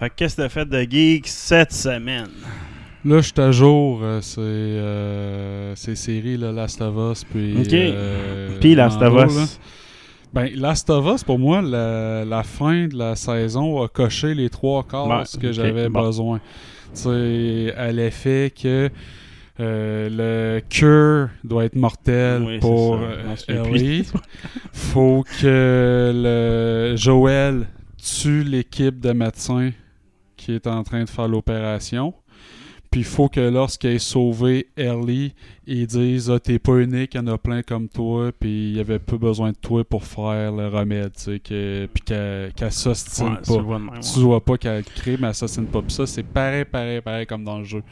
Fait que qu'est-ce que t'as fait de geek cette semaine? Là, je suis à jour. euh, c'est euh, ces séries, là, Last of Us. Puis, Ok. euh, Puis Last of Us. là. Ben, Last of Us, pour moi, la, la fin de la saison a coché les trois quarts ce que j'avais bon. besoin. Sais, à l'effet que euh, le cure doit être mortel Oui, c'est pour. Ellie. Faut que le Joel tue l'équipe de médecins qui est en train de faire l'opération. Puis il faut que lorsqu'il ait sauvé Ellie, ils disent ah, T'es pas unique, il y en a plein comme toi, puis il y avait peu besoin de toi pour faire le remède, tu sais, que, puis qu'elle qu'elle s'ostine Ouais, tu pas. Tu vois pas qu'elle crée, mais elle s'ostine pas. Puis ça, c'est pareil, pareil, pareil comme dans le jeu.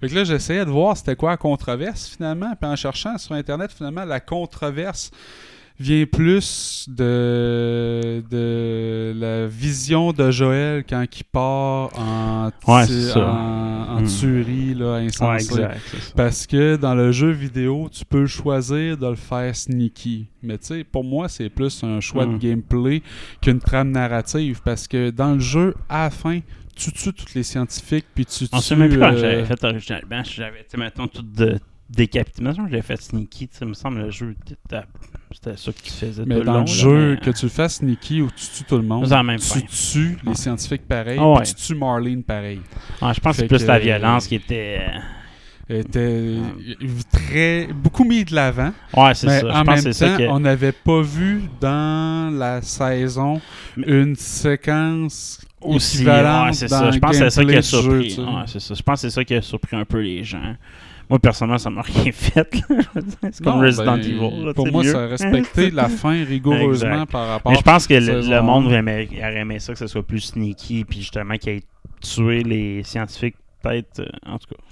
Fait que là, j'essayais de voir c'était quoi la controverse finalement, puis en cherchant sur Internet, finalement, la controverse vient plus de, de la vision de Joël quand il part en, Ouais, en, en Hmm. tuerie là. Ouais, exact. Parce que dans le jeu vidéo, tu peux choisir de le faire sneaky. Mais tu sais, pour moi, c'est plus un choix Hmm. de gameplay qu'une trame narrative. Parce que dans le jeu, à la fin, tu tues tous les scientifiques, puis tu On tues... sait même plus quand euh, j'avais fait originalement. J'avais, tu sais, mettons, tout de décapité. Mettons, j'avais fait sneaky. Tu sais, me semble, le jeu, c'était ça que tu faisais Mais tout le dans long. le là, jeu, mais- que tu le fasses sneaky ou tu tues tout le monde, même tu fin. tues les scientifiques pareil, Ah ouais. puis tu tues Marlene pareil. Ouais, je pense que c'est plus la euh, violence qui était. euh, était très beaucoup mis de l'avant. Ouais, c'est ça. Je En pense même c'est ça temps, que- on n'avait pas vu dans la saison une séquence aussi. Ouais, c'est ça. Je pense que c'est ça qui a surpris. ouais, c'est ça. Je pense que c'est ça qui a surpris un peu les gens. Moi, personnellement, ça m'a rien fait. c'est comme Non, Resident ben, Evil. là, pour c'est moi, a respecté la fin rigoureusement par rapport Mais je pense que le, monde aimerait, aurait aimé ça, que ce soit plus sneaky, puis justement qu'il ait tué les scientifiques, peut-être. euh, en tout cas.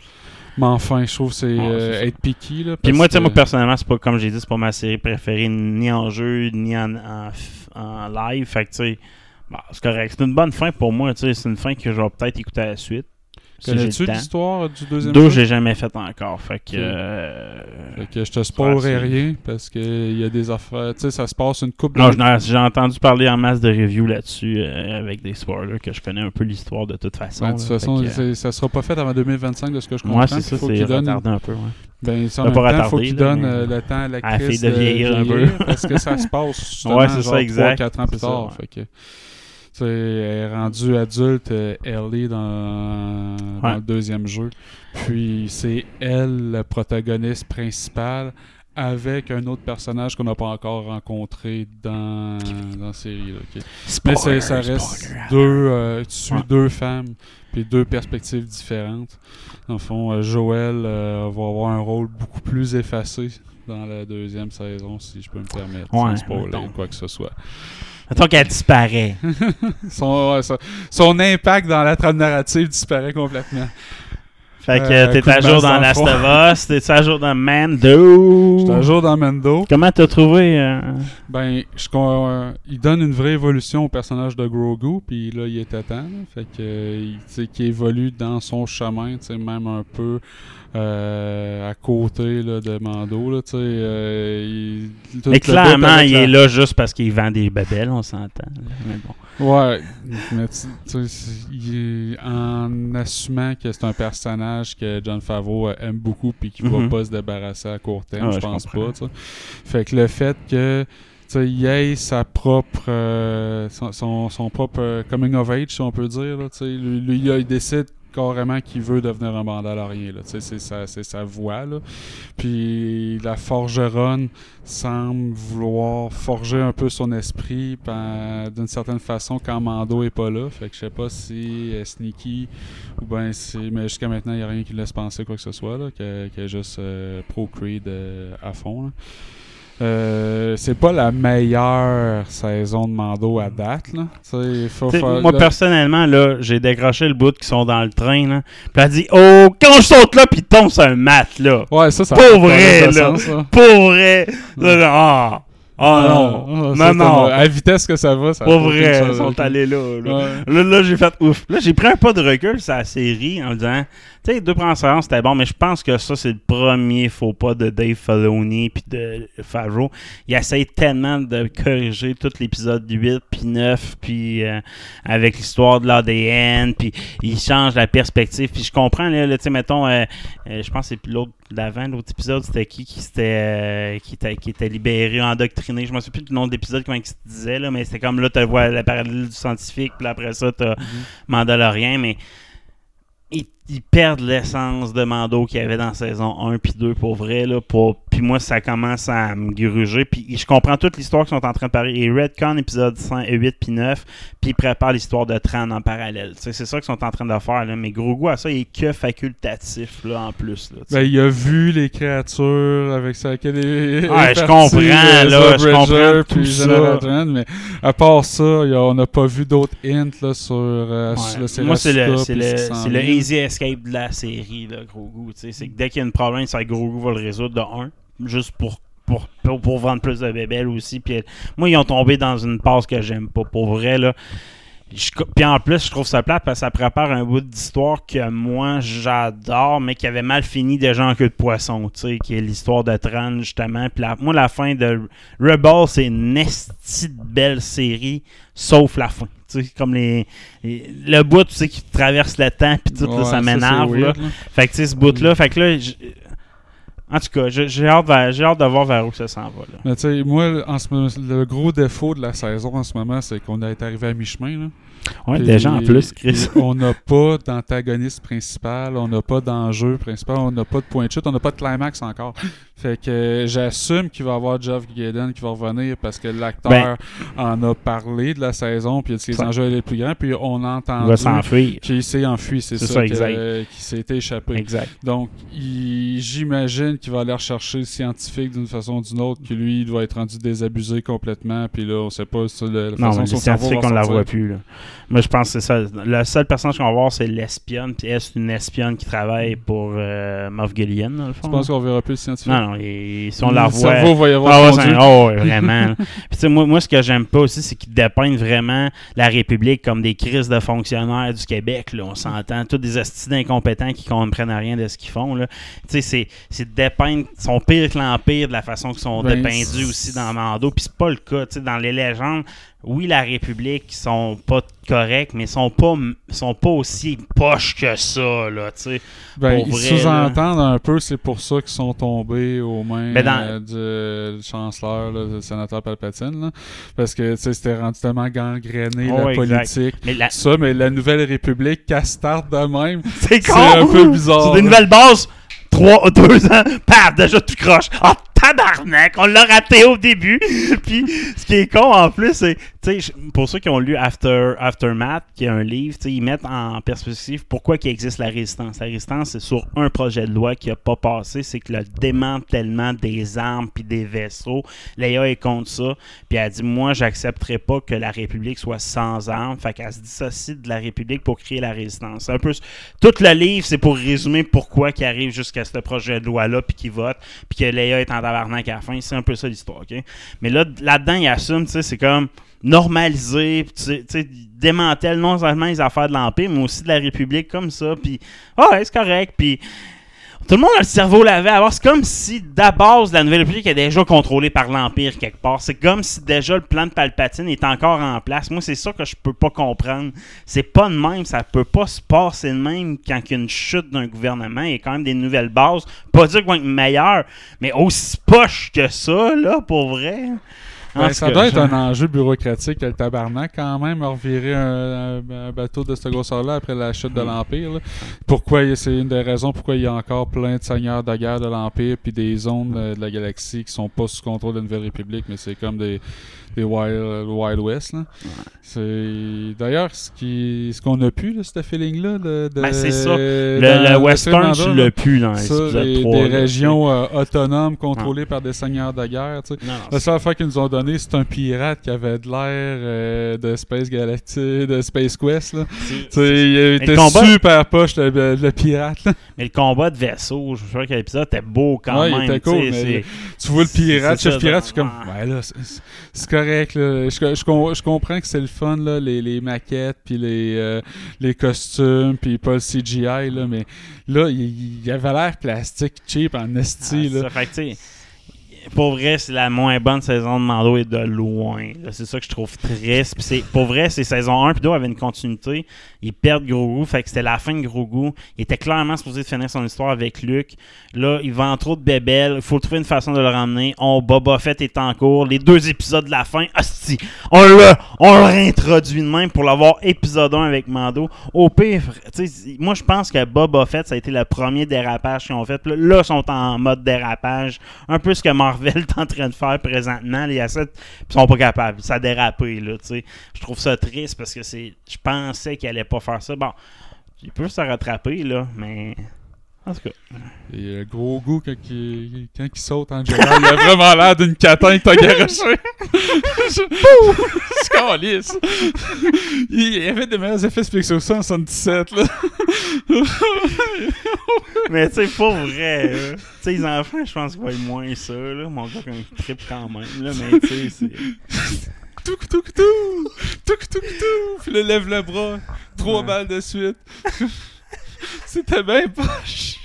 Mais enfin, je trouve que c'est Ouais, euh, c'est être piqué. Là, Puis moi, tu sais, moi, personnellement, c'est pas comme j'ai dit, c'est pas ma série préférée, ni en jeu, ni en, en, live. Fait que, tu sais, bon, c'est correct. C'est une bonne fin pour moi, tu sais. C'est une fin que je vais peut-être écouter à la suite. Connais-tu l'histoire du deuxième Deux, j'ai jamais fait encore. Fait que. Euh, Fait que je te spoilerai rien parce qu'il y a des affaires. Tu sais, ça se passe une coupe de. Non, j'ai entendu parler en masse de reviews là-dessus euh, avec des spoilers que je connais un peu l'histoire de toute façon. Ben, de toute façon, que, euh, ça sera pas fait avant 2025 de ce que je comprends. Ouais, c'est ça, faut c'est qu'il donne. un peu, ouais. Ben, ça, en même temps, faut retardé, qu'il donne mais- euh, le temps à À la l'actrice fille de vieillir un peu. parce que ça se passe Ouais, c'est ça, exact. 3-4 ans plus tard. Fait que, tu sais, elle est rendue adulte, euh, Ellie, dans, dans le deuxième jeu. Puis c'est elle, le protagoniste principal, avec un autre personnage qu'on n'a pas encore rencontré dans, dans la série. là, ok. Mais ça Spoiler, reste spoiler. deux, euh, tu suis Ouais. deux femmes, puis deux perspectives différentes. Dans le fond, euh, Joël euh, va avoir un rôle beaucoup plus effacé dans la deuxième saison, si je peux me permettre, Ouais, sans spoiler quoi que ce soit. Mettons qu'elle disparaît. son, ouais, son, son impact dans la trame narrative disparaît complètement. Fait que Euh, t'es à jour dans Last of Us, t'es à jour dans Mando. J'étais un jour dans Mendo. Comment t'as trouvé euh, Ben, je, euh, il donne une vraie évolution au personnage de Grogu, puis là, il est à temps. là. Fait que, il, tu sais, qu'il évolue dans son chemin, tu sais, même un peu euh, à côté là, de Mando. Là, tu sais, euh, il- tout Mais clairement, il la- est là juste parce qu'il vend des babelles, on s'entend. Mais bon. Ouais, mais tu tu sais, c'est- il en assumant que c'est un personnage que John Favreau euh, aime beaucoup puis qu'il Mhm. va pas se débarrasser à court terme, Ah ouais, je pense pas. Fait que le fait que tu sais, il ait sa propre euh, son, son, son propre coming of age, si on peut dire, là, tu sais, lui, lui, il décide carrément qu'il veut devenir un Mandalorien. C'est sa, sa voix. Là. Puis la forgeronne semble vouloir forger un peu son esprit ben, d'une certaine façon quand Mando est pas là. Fait que je sais pas si elle est sneaky ou ben si. Mais jusqu'à maintenant, il n'y a rien qui laisse penser quoi que ce soit. Qu'elle, qu'elle est juste euh, pro-Creed euh, à fond. là. Euh, c'est pas la meilleure saison de Mando à date. Là. Faut faire- moi, là- personnellement, là, j'ai décroché le bout qui sont dans le train, là. Puis elle a dit, oh, quand je saute là, puis tombe sur un mat, là. Ouais, ça, ça Pour vrai, là. Pour vrai. Ah, ah non. Ah, ça, non, non. À la vitesse que ça va, ça Pas vrai, ils sont allés là. Là, là, j'ai fait ouf. Là, j'ai pris un pas de recul sur la série en me disant, tu sais, deux premières séances, c'était bon, mais je pense que ça, c'est le premier faux pas de Dave Filoni puis de Favreau. Il essaye tellement de corriger tout l'épisode 8 puis 9, puis euh, avec l'histoire de l'ADN, puis il change la perspective. Puis je comprends, là, là, tu sais, mettons, euh, euh, je pense que c'est l'autre d'avant, l'autre épisode, c'était qui qui, s'était, euh, qui, était, qui était libéré, endoctriné. Je me souviens plus du nom de l'épisode, comment il se disait, là, mais c'était comme là, tu vois la parallèle du scientifique, puis après ça, tu as Mandalorien, mais ils, perdent l'essence de Mando qu'il y avait dans saison 1 puis 2 pour vrai. Là, pour, puis moi, ça commence à me gruger. Puis je comprends toute l'histoire qu'ils sont en train de parler. Et Redcon, épisode 5, 8 puis 9, puis ils préparent l'histoire de Tran en parallèle. C'est ça qu'ils sont en train de faire. Là. Mais Grogu, à ça, il est que facultatif là, en plus. Là. Ben, il a vu les créatures avec est, Ouais, est je comprends, euh, là, je comprends tout ça. Mais à part ça, a- on n'a pas vu d'autres hints là, sur, euh, sur Ouais. le Moi, c'est le, c'est le, easy de la série, là, tu sais. C'est que dès qu'il y a un problème, c'est que Grogu va le résoudre de un, juste pour, pour, pour, pour vendre plus de bébelles aussi. Puis, moi, ils ont tombé dans une passe que j'aime pas. Pour vrai, là. Je Puis en plus, je trouve ça plate parce que ça prépare un bout d'histoire que moi j'adore, mais qui avait mal fini déjà en queue de poisson, tu sais, qui est l'histoire de Tran, justement. Puis la- moi, la fin de Rebel, c'est une esti de belle série, sauf la fin. Tu sais, comme les, les- le bout, tu sais, qui traverse le temps, puis tout, là, Ouais, ça m'énerve, là. weird, là. Fait que, tu sais, ce bout-là, fait que là, en tout cas, j'ai hâte, hâte de voir vers où ça s'en va. Mais moi, en ce moment, le gros défaut de la saison en ce moment, c'est qu'on est arrivé à mi-chemin. Ouais, déjà en plus, Chris. On n'a pas d'antagoniste principal, on n'a pas d'enjeu principal, on n'a pas de point de chute, on n'a pas de climax encore. Fait que j'assume qu'il va y avoir Jeff Gaden qui va revenir parce que l'acteur Ben- en a parlé de la saison, puis il a dit que les Ça- enjeux étaient plus grands, puis on s'enfuir. qu'il s'est enfui, c'est ça, ça, exact. s'est échappé. Exact. Donc, j'imagine qu'il va aller rechercher le scientifique d'une façon ou d'une autre, que lui, il doit être rendu désabusé complètement, puis là, on sait pas si la, la Non, façon les cerveau scientifiques, va on la sortir. voit plus. Là. Moi, je pense que c'est ça. La seule personnage qu'on va voir, c'est l'espionne. Puis elle, c'est une espionne qui travaille pour euh, Moff Gideon, dans le fond. Tu penses qu'on verra plus le scientifique? Non, non, et, si on la Le revoit. cerveau va y avoir Ah ouais, oh, ouais, vraiment. Puis, tu sais, moi, moi, ce que j'aime pas aussi, c'est qu'ils dépeignent vraiment la République comme des crises de fonctionnaires du Québec. Là. On s'entend, tous des hosties d'incompétents qui comprennent rien de ce qu'ils font. Là. Tu sais, c'est, c'est de dépeindre, ils sont pires que l'Empire de la façon qu'ils sont Ben, dépeints aussi dans Mando. Puis c'est pas le cas. Tu sais, dans les légendes, oui, la République, sont pas corrects, mais sont pas, sont pas aussi poches que ça. Là, tu sais. Ben, ils sous-entendent un peu, c'est pour ça qu'ils sont tombés aux mains Ben, dans- euh, du chancelleur, là, du sénateur Palpatine. là. parce que tu sais, c'était rendu tellement gangréné, Oh, la exact. politique. Mais la- Ça, mais la Nouvelle République, qu'elle starte de même, C'est c'est un peu bizarre. Sur des nouvelles bases, 3, 2 ans, paf, déjà tout croche. Ah, tabarnak, on l'a raté au début. Puis, ce qui est con en plus, c'est, tu sais, pour ceux qui ont lu After, Aftermath, qui est un livre, tu sais, ils mettent en perspective pourquoi qu'il existe la résistance. La résistance, c'est sur un projet de loi qui a pas passé, c'est que le démantèlement des armes puis des vaisseaux, Léa est contre ça. Puis elle dit, moi, j'accepterai pas que la République soit sans armes. Fait qu'elle se dissocie de la République pour créer la résistance. Un peu tout le livre, c'est pour résumer pourquoi qu'il arrive jusqu'à ce projet de loi-là, puis qu'il vote, puis que Léa est en à la fin. C'est un peu ça l'histoire, OK? Mais là, là-dedans, il assume, c'est comme normaliser, tu démantèle non seulement les affaires de l'Empire, mais aussi de la République comme ça, puis ah ouais, c'est correct, puis tout le monde a le cerveau lavé. Alors, c'est comme si, base, la Nouvelle République est déjà contrôlée par l'Empire quelque part. C'est comme si déjà le plan de Palpatine est encore en place. Moi, c'est ça que je peux pas comprendre. C'est pas de même. Ça peut pas se passer de même quand il y a une chute d'un gouvernement. Il y a quand même des nouvelles bases. Pas dire qu'ils vont être meilleurs, mais aussi poche que ça, là, pour vrai. Ça doit être un enjeu bureaucratique, le tabarnak, quand même, revirer un, un- un bateau de cette grosseur-là après la chute de Hmm. l'Empire. là. Pourquoi c'est une des raisons pourquoi il y a encore plein de seigneurs de guerre de l'Empire puis des zones euh, de la galaxie qui sont pas sous contrôle de la Nouvelle République, mais c'est comme des, des Wild, Wild West. là. C'est d'ailleurs ce qui ce qu'on a pu, là, ce feeling-là. De, de- Ben, c'est ça. Le, dans le western, tu là. l'as plus dans Ça, l'épisode les- 3. des là, régions euh, autonomes contrôlées par des seigneurs de guerre. tu sais. Non, La seule affaire qu'ils nous ont donné, c'est un pirate qui avait de l'air euh, de Space Galaxy, de Space Quest. Là. c'est- sais, il était combat- super poche, le, le- le pirate. là. Mais le combat de vaisseau, je crois que l'épisode était beau quand Ouais, il même. était tu sais, cool, mais c'est- Tu vois le pirate, c'est chef pirate, tu es comme, ouais. ouais, là, c'est- c'est- c'est correct. Là. Je, je com- je comprends que c'est le fun, là, les, les maquettes, puis les, euh, les costumes, puis pas le CGI, là, mais là, il, il avait l'air plastique cheap en esti. Ah, là. ça, fait que, tu sais, pour vrai, c'est la moins bonne saison de Mando et de loin. C'est ça que je trouve triste. Puis pour vrai, c'est saison 1 puis 2 avait une continuité. Ils perdent Grogu, fait que c'était la fin de Grogu. Il était clairement supposé finir son histoire avec Luke. Là, il vend trop de bébelles. Il faut trouver une façon de le ramener. On Boba Fett est en cours. Les deux épisodes de la fin, hostie, on le, on le réintroduit de même pour l'avoir épisode 1 avec Mando. Au pire, moi je pense que Boba Fett, ça a été le premier dérapage qu'ils ont fait. Là, ils sont en mode dérapage. Un peu ce que Marvel est en train de faire présentement. Les assets, ils sont pas capables. Ça a dérapé, là, tu sais. Je trouve ça triste parce que c'est. Je pensais qu'il allait pas faire ça. Bon, il peut se rattraper, là, mais. En tout cas. Et le gros goût quand il, quand il saute en Jedi, il a vraiment l'air d'une catin t'as garoché. C'est calisse. Il y avait des meilleurs effets spéciaux ça en 77 là. Mais tu sais, pour vrai, tu sais, les enfants, je pense qu'ils voient moins ça, là. Mon gars, un trip quand même, là, mais tu sais, c'est. Tout tout tout tout tout tout puis le lève le bras, trois Ouais. balles de suite. C'était bien poche.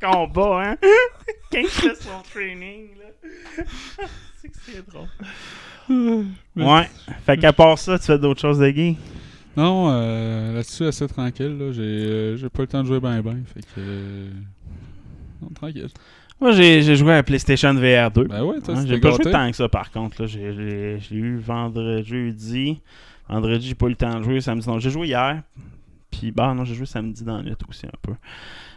Combat, hein? Quand il fait son training, là. c'est que c'est drôle. Ouais. Fait qu'à part ça, tu fais d'autres choses de gay? Non, euh, là-dessus assez tranquille là, j'ai euh, j'ai pas le temps de jouer ben ben, fait que euh, non, tranquille. Moi, j'ai j'ai joué à PlayStation VR 2. Ben ouais, toi, Hein, j'ai pas gâté. joué tant que ça par contre. là. J'ai- J'ai j'ai eu vendredi, jeudi. Vendredi, j'ai pas eu le temps de jouer. Samedi, non. J'ai joué hier. Puis, bah non, j'ai joué samedi dans la nuit aussi un peu.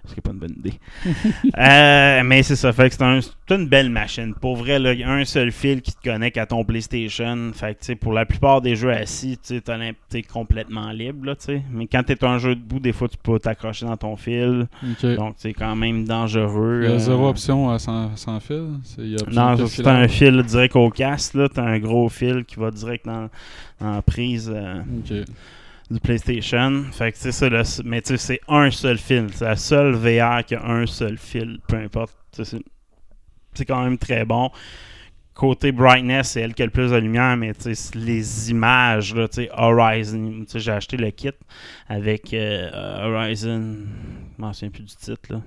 Ce qui est pas une bonne idée. Euh, mais c'est ça. Fait que c'est un- c'est une belle machine. Pour vrai, il y a un seul fil qui te connecte à ton PlayStation. Fait que, tu sais, pour la plupart des jeux assis, tu t'es complètement libre, là, tu. Mais quand t'es un jeu debout, des fois, tu peux t'accrocher dans ton fil. Donc, c'est quand même dangereux. il y a euh, zéro option euh, sans, sans fil. Y a non, filaire. un fil direct au casque, là. T'as un gros fil qui va direct dans, dans la prise euh. Du PlayStation. Fait que c'est le- mais tu sais, c'est un seul fil. C'est la seule VR qui a un seul fil, peu importe. C'est quand même très bon. Côté brightness, c'est elle qui a le plus de lumière, mais tu les images, là, tu Horizon, j'ai acheté le kit avec euh, Horizon, je m'en souviens plus du titre, là.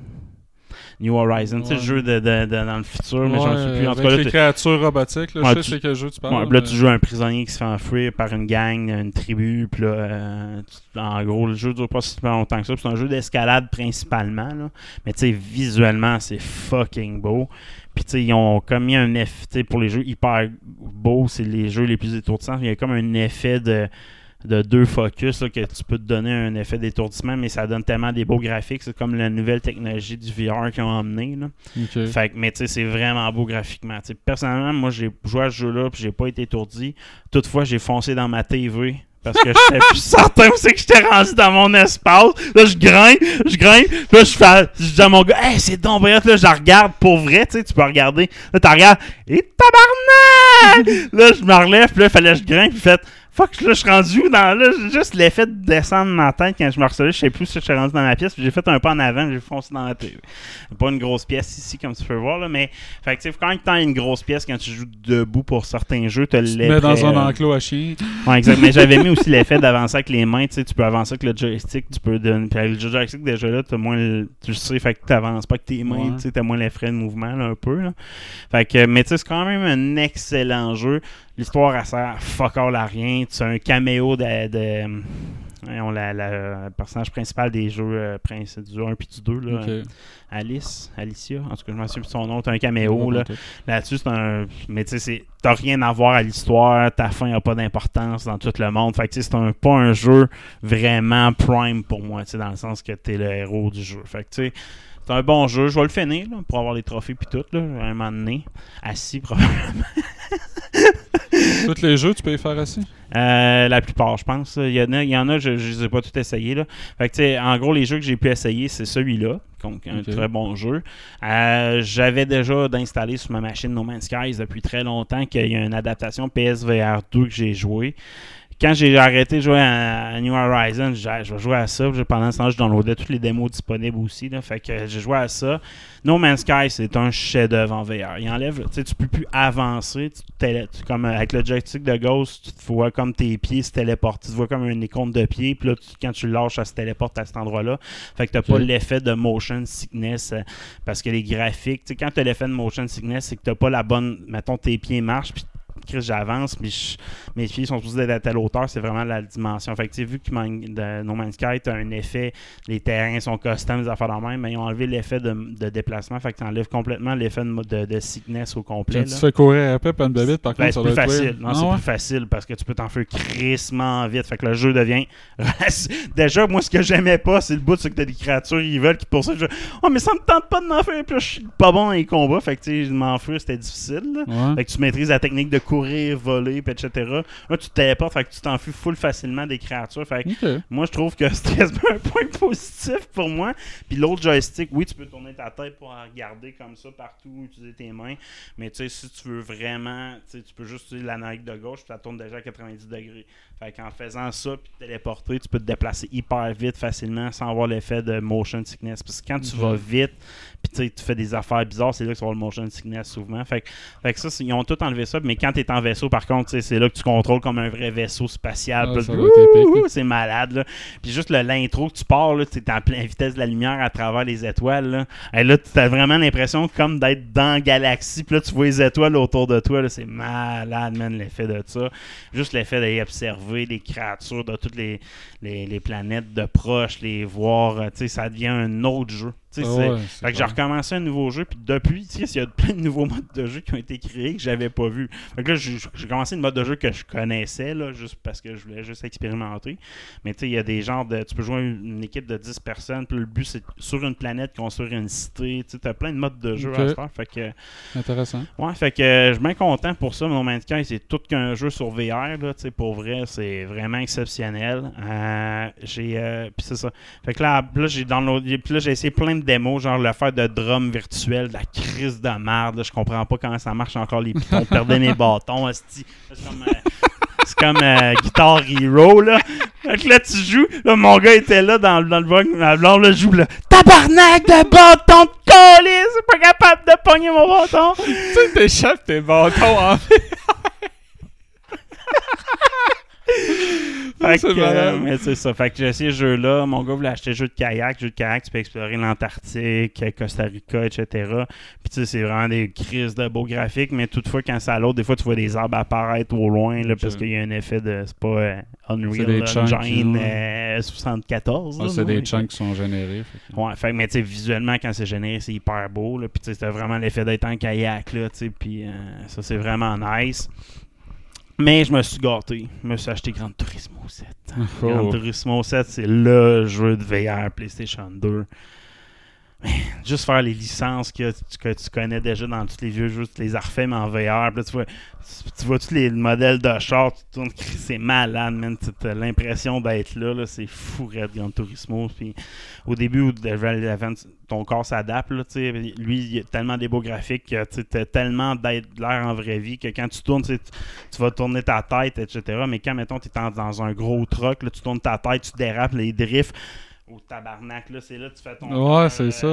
New Horizon, tu sais, le Ouais. jeu de, de- de- dans le futur, mais j'en Ouais, suis plus. En tout avec cas, là, les créatures robotiques, là, Ouais, je tu- sais c'est quel jeu tu parles. Ouais, là, tu joues un prisonnier qui se fait enfouir par une gang, une tribu, puis là, euh, tu- en gros, le jeu dure pas si longtemps que ça. C'est un jeu d'escalade principalement, là. Mais tu sais, visuellement, c'est fucking beau. Puis tu sais, ils ont comme mis un effet, pour les jeux hyper beaux, c'est les jeux les plus étourdissants. Il y a comme un effet de de deux focus là, que tu peux te donner un effet d'étourdissement, mais ça donne tellement des beaux graphiques. C'est comme la nouvelle technologie du VR qu'ils ont emmené. Là. Fait que, mais tu sais, c'est vraiment beau graphiquement. Tu sais, personnellement, moi, j'ai joué à ce jeu-là, puis j'ai pas été étourdi. Toutefois, j'ai foncé dans ma TV. Parce que j'étais plus certain où c'est que j'étais rendu dans mon espace. Là, je grimpe, je grimpe. Puis Là, je fais, je dis à mon gars, hey, c'est donc. Là, je la regarde pour vrai, tu sais, tu peux regarder. Là, tu regardes, et tabarnak! là, je me relève, puis là, il fallait que je grimpe, puis fait, fuck, là, je suis rendu dans là? Juste l'effet de descendre dans ma tête quand je me recevais, je sais plus si je suis rendu dans ma pièce, j'ai fait un pas en avant, j'ai foncé dans la TV. Pas une grosse pièce ici, comme tu peux voir, là, mais, fait que, tu sais, quand tu as une grosse pièce, quand tu joues debout pour certains jeux, tu Tu te mets dans un enclos à. Ouais, exact. Mais j'avais mis aussi l'effet d'avancer avec les mains. Tu sais, tu peux avancer avec le joystick. Tu peux donner. Puis avec le joystick, déjà là, t'as moins le- tu sais, fait que t'avances pas avec tes mains. Ouais. Tu sais, t'as moins les frais de mouvement, là, un peu. Là. Fait que, mais tu sais, c'est quand même un excellent jeu. L'histoire, elle sert fuck all à rien. Tu as un caméo de. de on la, la- le personnage principal des jeux euh, prince, du 1 puis du 2, là. Alice, Alicia, en tout cas, je me souviens son nom, c'est un caméo, là. Là-dessus, c'est un. Mais tu sais, c'est- t'as rien à voir à l'histoire, ta fin n'a pas d'importance dans tout le monde. Fait que tu sais, c'est un, pas un jeu vraiment prime pour moi, tu sais, dans le sens que t'es le héros du jeu. Fait que tu sais, c'est un bon jeu. Je vais le finir là, pour avoir les trophées puis tout, là, à un moment donné. Assis, probablement. Tous les jeux, tu peux les faire assis? Euh, la plupart, je pense. Il y en a, il y en a je ne les ai pas tout essayés. Là. Fait que, tu sais, en gros, les jeux que j'ai pu essayer, c'est celui-là. Donc, un très bon jeu. Euh, J'avais déjà d'installer sur ma machine No Man's Skies depuis très longtemps qu'il y a une adaptation PSVR 2 que j'ai joué. Quand j'ai arrêté de jouer à, New Horizons, j'ai- je vais jouer à ça. Pendant ce temps, je downloadais toutes les démos disponibles aussi. Là. Fait que j'ai joué à ça. No Man's Sky, c'est un chef-d'œuvre en VR. Il enlève, tu sais, tu peux plus avancer. Tu te télé- tu- comme euh, avec le joystick de Ghost, tu te vois comme tes pieds se téléportent. Tu te vois comme une icône de pied. Puis là, tu- quand tu le lâches, ça se téléporte à cet endroit-là. Fait que t'as pas l'effet de motion sickness euh, parce que les graphiques, tu sais, quand t'as l'effet de motion sickness, c'est que t'as pas la bonne. Mettons, tes pieds marchent. Puis Chris, j'avance, mais je- mes pieds sont supposés être à telle hauteur, c'est vraiment la dimension. Fait que, tu vu que de No Man's Sky, t'as un effet, les terrains sont custom, les affaires de même, mais ils ont enlevé l'effet de, de déplacement, fait que t'enlèves complètement l'effet de, de, de sickness au complet. Tu fais courir après, pas une bébite, par Ben, contre, c'est plus facile. Non, Ah c'est ouais? plus facile parce que tu peux t'enfuir crissement vite. Fait que le jeu devient. Déjà, moi, ce que j'aimais pas, c'est le bout, c'est que t'as des créatures ils veulent qui pour ça. Je... Oh, mais ça me tente pas de m'enfuir. Puis je suis pas bon dans les combats. Fait que, tu sais, m'enfuir, c'était difficile. là. Ouais. Fait que tu maîtrises la technique de courir, voler, puis etc. Là, tu te téléportes, fait que tu t'enfuis full facilement des créatures. Fait que moi, je trouve que c'est un point positif pour moi. Puis l'autre joystick, oui, tu peux tourner ta tête pour regarder comme ça partout, utiliser tes mains. Mais tu sais, si tu veux vraiment, tu peux juste utiliser l'analyse de gauche, puis ça tourne déjà à 90 degrés. Fait qu'en faisant ça, puis te téléporter, tu peux te déplacer hyper vite, facilement, sans avoir l'effet de motion sickness. Parce que quand tu vas vite, puis tu fais des affaires bizarres, c'est là que tu vas avoir le motion sickness souvent. Fait que, fait que ça, ils ont tout enlevé ça. Mais quand tu es en vaisseau, par contre, c'est là que tu contrôles comme un vrai vaisseau spatial. Ah, c'est malade. Là. Puis juste l'intro que tu pars, tu es en pleine vitesse de la lumière à travers les étoiles. Là, Et là tu as vraiment l'impression comme d'être dans la galaxie. Puis là, tu vois les étoiles autour de toi. C'est malade, man, l'effet de ça. Juste l'effet d'aller observer les créatures de toutes les, planètes de proche, les voir. euh, ça devient un autre jeu. Sais, Ah ouais, fait que j'ai recommencé un nouveau jeu, puis depuis, tu sais, il y a plein de nouveaux modes de jeu qui ont été créés que j'avais pas vu. Fait que là, j'ai commencé une mode de jeu que je connaissais, là, juste parce que je voulais juste expérimenter. Mais tu sais, il y a des genres de. Tu peux jouer une, équipe de 10 personnes, puis le but, c'est sur une planète, construire une cité. Tu t'as plein de modes de jeu à se faire. Fait que. Intéressant. Ouais, fait que euh, je suis bien content pour ça. Man's Sky, c'est tout qu'un jeu sur VR. Là, tu sais, pour vrai, c'est vraiment exceptionnel. Euh, j'ai, euh, puis c'est ça. Fait que là, là j'ai downloadé, puis là, j'ai essayé plein de démos, genre le faire de drum virtuel, de la crise de merde. je comprends pas comment ça marche encore les pitons. perdais mes bâtons. C'est comme. euh, comme euh, Guitar Hero, là. Que là, tu joues. Là, mon gars était là dans, dans le bug. Alors, là, joue, là. Tabarnak de bâton de colis! C'est pas capable de pogner mon bâton! Tu t'échappes tes bâtons en Fait c'est que, euh, mais c'est ça. Fait que j'ai essayé ce jeu-là. Mon gars voulait acheter jeu de kayak. Jeu de kayak, tu peux explorer l'Antarctique, Costa Rica, etc. Puis tu sais, c'est vraiment des crises de beaux graphiques. Mais toutefois, quand c'est à l'autre, des fois, tu vois des arbres apparaître au loin là, parce qu'il y a un effet de. C'est pas euh, Unreal Engine euh, 74. Ah, c'est des chunks qui sont générés. fait Ouais, fait mais tu sais, visuellement, quand c'est généré, c'est hyper beau. Là, puis tu sais, c'était vraiment l'effet d'être en kayak, là, tu sais, puis euh, ça, c'est vraiment nice. Mais je me suis gâté. Je me suis acheté Gran Turismo 7. Oh. Gran Turismo 7, c'est le jeu de VR PlayStation 2. Juste faire les licences que que tu connais déjà dans tous les vieux jeux, les as refait, mais en VR. Puis là, tu vois, tu, vois tous les modèles de chars, tu tournes, c'est malade, man. L'impression d'être là, là c'est fou, Red Gran Turismo. Puis au début, où ton corps s'adapte, là, lui, il a tellement des beaux graphiques que tu as tellement l'air en vraie vie que quand tu tournes, tu tu vas tourner ta tête, etc. Mais quand, mettons, tu es dans un gros truck, là, tu tournes ta tête, tu dérapes, les drifts. Au tabarnak, là, c'est là que tu fais ton Ouais, c'est euh, ça,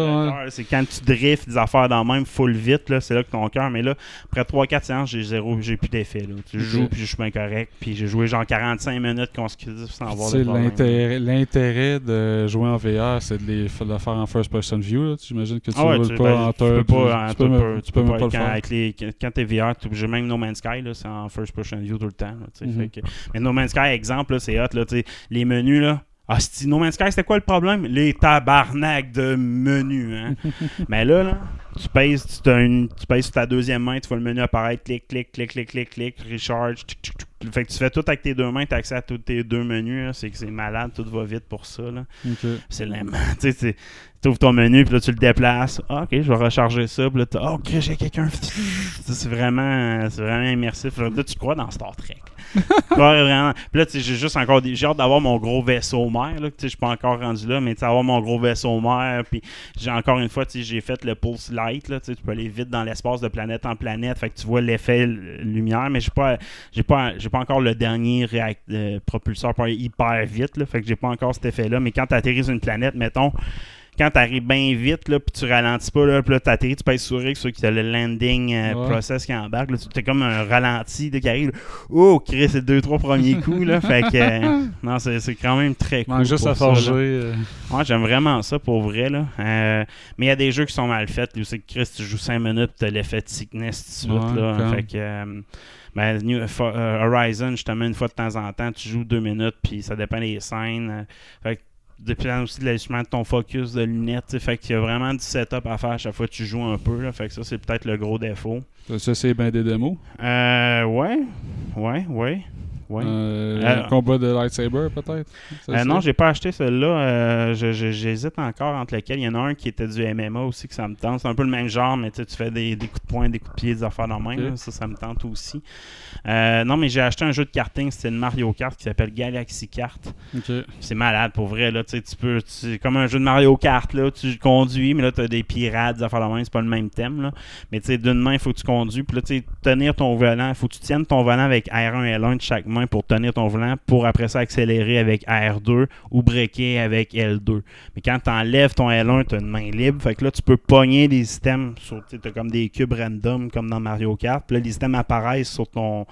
ouais. C'est quand tu drifts des affaires dans le même full vite, là, c'est là que ton cœur. Mais là, après 3-4 séances, j'ai zéro, j'ai plus d'effet. là. Tu joues, puis je suis bien correct. Puis j'ai joué genre 45 minutes consécutives sans avoir de problème. l'intérêt, l'intérêt de jouer en VR, c'est de, les, de le faire en first person view. là. J'imagine que tu Ah ouais, pas ben, en tu peux third, pas, tu tu peux peux tu peux peux même pas le quand, faire. avec les, quand t'es VR, obligé même No Man's Sky, là, c'est en first person view tout le temps. là, Mhm. fait que- mais No Man's Sky, exemple, là, c'est hot, là, les menus, là. Ah, si No Man's Sky, c'était quoi le problème? Les tabarnak de menus, hein? mais là, là, tu pèses, tu, une- tu pèses sur ta deuxième main, tu vois le menu apparaître, clic, clic, clic, clic, clic, clic, recharge, tic, tic, tic. Fait que tu fais tout avec tes deux mains, tu as accès à tous tes deux menus, c'est que c'est malade, tout va vite pour ça, là. Ok. C'est l'aimant. tu tu ouvres ton menu, puis là, tu le déplaces. Ah, ok, je vais recharger ça. Puis là, t'as, oh, ok, j'ai quelqu'un. C'est vraiment, c'est vraiment immersif. Là, tu crois dans Star Trek. Tu vraiment. Puis là, tu sais, j'ai juste encore des. J'ai hâte d'avoir mon gros vaisseau mère. Là, tu sais, je suis pas encore rendu là, mais tu sais, avoir mon gros vaisseau mère. Puis j'ai encore une fois, tu sais, j'ai fait le pulse light. Là, tu sais, tu peux aller vite dans l'espace de planète en planète. Fait que tu vois l'effet lumière, mais j'ai pas, j'ai pas, j'ai pas encore le dernier réact- euh, propulseur pour aller hyper vite. Là, fait que j'ai pas encore cet effet-là. Mais quand tu atterris sur une planète, mettons quand t'arrives bien vite, là, puis tu ralentis pas, là, puis là, t'atterris, tu pèses sur X, a le landing euh, Ouais. process qui embarque, là, tu t'es comme un ralenti là, qui arrive. là. Oh, Chris, c'est deux, trois premiers coups, là. Fait que, euh, non, c'est quand même très cool. Juste à là. forger. euh, Ouais, j'aime vraiment ça pour vrai. Là. Euh, mais il y a des jeux qui sont mal faits. Où c'est que Chris, tu joues 5 minutes, tu as l'effet de sickness tout de suite. Ouais, là. quand. Fait que, ben, New- Horizon, justement, une fois de temps en temps, tu joues 2 minutes, puis ça dépend des scènes. Fait que dépend aussi de l'ajustement de ton focus de lunettes. Fait qu'il y a vraiment du setup à faire à chaque fois que tu joues un peu. Là. Fait que ça, c'est peut-être le gros défaut. Ça, c'est bien des démos? Euh, ouais, ouais, ouais. Ouais. Euh, Euh, combat de lightsaber, peut-être? Euh, non, j'ai pas acheté celui-là. Euh, J'hésite encore entre lesquels. Il y en a un qui était du MMA aussi que ça me tente. C'est un peu le même genre, mais tu fais des, des coups de poing, des coups de pied, des affaires dans le même. Ok. là. Ça, ça me tente aussi. Non, mais j'ai acheté un jeu de karting, c'était une Mario Kart qui s'appelle Galaxy Kart. C'est malade pour vrai. Là, tu peux, c'est comme un jeu de Mario Kart. Là, tu conduis, mais là, tu as des pirates, des affaires dans le même. C'est pas le même thème. Là. Mais tu sais, d'une main, il faut que tu conduis. Puis là, tu sais, tenir ton volant, il faut que tu tiennes ton volant avec R1 et L1 de chaque main pour tenir ton volant, pour après ça accélérer avec R2 ou breaker avec L2. Mais quand tu enlèves ton L1, tu as une main libre. Fait que là, tu peux pogner des systèmes. sur- Tu as comme des cubes random comme dans Mario Kart. Puis là, les systèmes apparaissent sur ton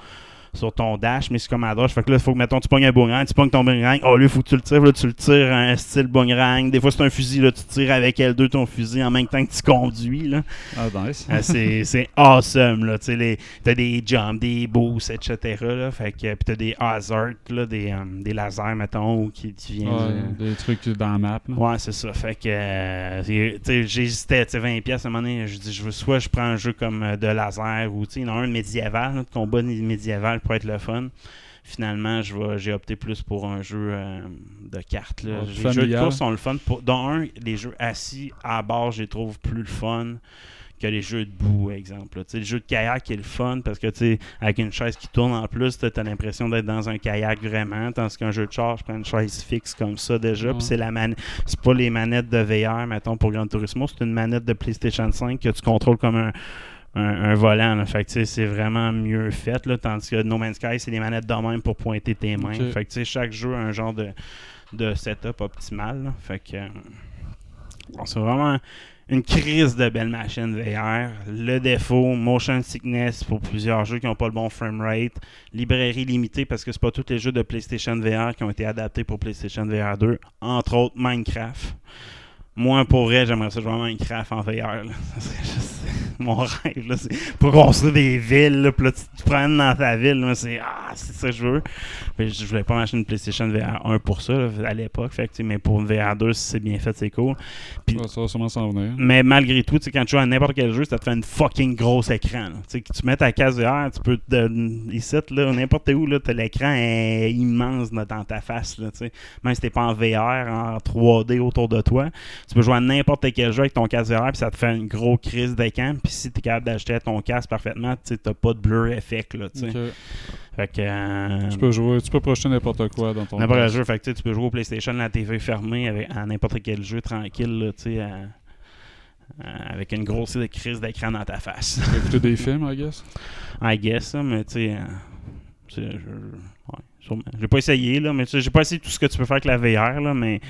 sur ton dash, mais c'est comme à droite. Fait que là, il faut que, mettons, tu pognes un boomerang, tu pognes ton boomerang. Oh, là, il faut que tu le tires. Là, tu le tires un style boomerang. Des fois, c'est un fusil. Là, tu tires avec L2 ton fusil en même temps que tu conduis. Là. Ah, nice. Euh, c'est, c'est awesome. Là. Tu T'as des jumps, des boosts, etc. Là. Fait que, puis t'as des hazards, là, des, euh, des lasers, mettons, qui, qui viennent. Ouais, euh, des trucs dans la map. là. Ouais, c'est ça. Fait que euh, tu j'hésitais, tu sais, 20 pièces à un moment donné, je dis je veux soit je prends un jeu comme de laser ou tu sais, il y en a un médiéval, là, de combat médiéval pour être le fun. Finalement, j'ai opté plus pour un jeu euh, de cartes là. Ouais, les jeux de course sont le fun pour dans un, les jeux assis à bord, je les trouve plus le fun que les jeux debout, exemple. là. Tu sais, le jeu de kayak est le fun parce que tu avec une chaise qui tourne en plus, tu as l'impression d'être dans un kayak vraiment. Tandis qu'un jeu de char, je prends une chaise fixe comme ça déjà. Ouais. Puis c'est la man c'est pas les manettes de VR, mettons, pour Gran Turismo, c'est une manette de PlayStation 5 que tu contrôles comme un, un, un volant. là. Fait que c'est vraiment mieux fait. Là, tandis que No Man's Sky, c'est des manettes de même pour pointer tes mains. Fait que chaque jeu a un genre de, de setup optimal. là. Fait que euh, bon, c'est vraiment une crise de belle machine VR. Le défaut, motion sickness pour plusieurs jeux qui n'ont pas le bon framerate. Librairie limitée parce que c'est pas tous les jeux de PlayStation VR qui ont été adaptés pour PlayStation VR 2. Entre autres, Minecraft. Moi, pour vrai, j'aimerais ça jouer à Minecraft en VR. là. Ça serait juste mon rêve. Là, c'est pour construire des villes. Là, puis là, tu te promènes dans ta ville. là, c'est ah, c'est ça que je veux. Puis je voulais pas m'acheter une PlayStation VR 1 pour ça là, à l'époque. Fait que, mais pour une VR 2, si c'est bien fait, c'est cool. Puis- ça va sûrement s'en venir. mais malgré tout, quand tu joues à n'importe quel jeu, ça te fait une fucking grosse écran. Tu mets ta case VR, tu peux te, ici, là, n'importe où, là, t'as l'écran est immense là, dans ta face. Là, tu sais. Même si t'es pas en VR, en 3D autour de toi, tu peux jouer à n'importe quel jeu avec ton casque VR, puis ça te fait une grosse crise d'écran. Puis si t'es capable d'acheter ton casque parfaitement, tu t'as pas de blur effect. Là, tu. Fait que, euh, Tu peux jouer, tu peux projeter n'importe quoi dans ton N'importe quel jeu, fait que, tu tu peux jouer au PlayStation la TV fermée avec, à n'importe quel jeu tranquille, là, tu à- avec une grosse crise d'écran dans ta face. Tu écouter des films, I guess? I guess, là, mais tu sais, euh, tu sais, je- ouais. J'ai pas essayé, là, mais tu sais, j'ai pas essayé tout ce que tu peux faire avec la VR, là, mais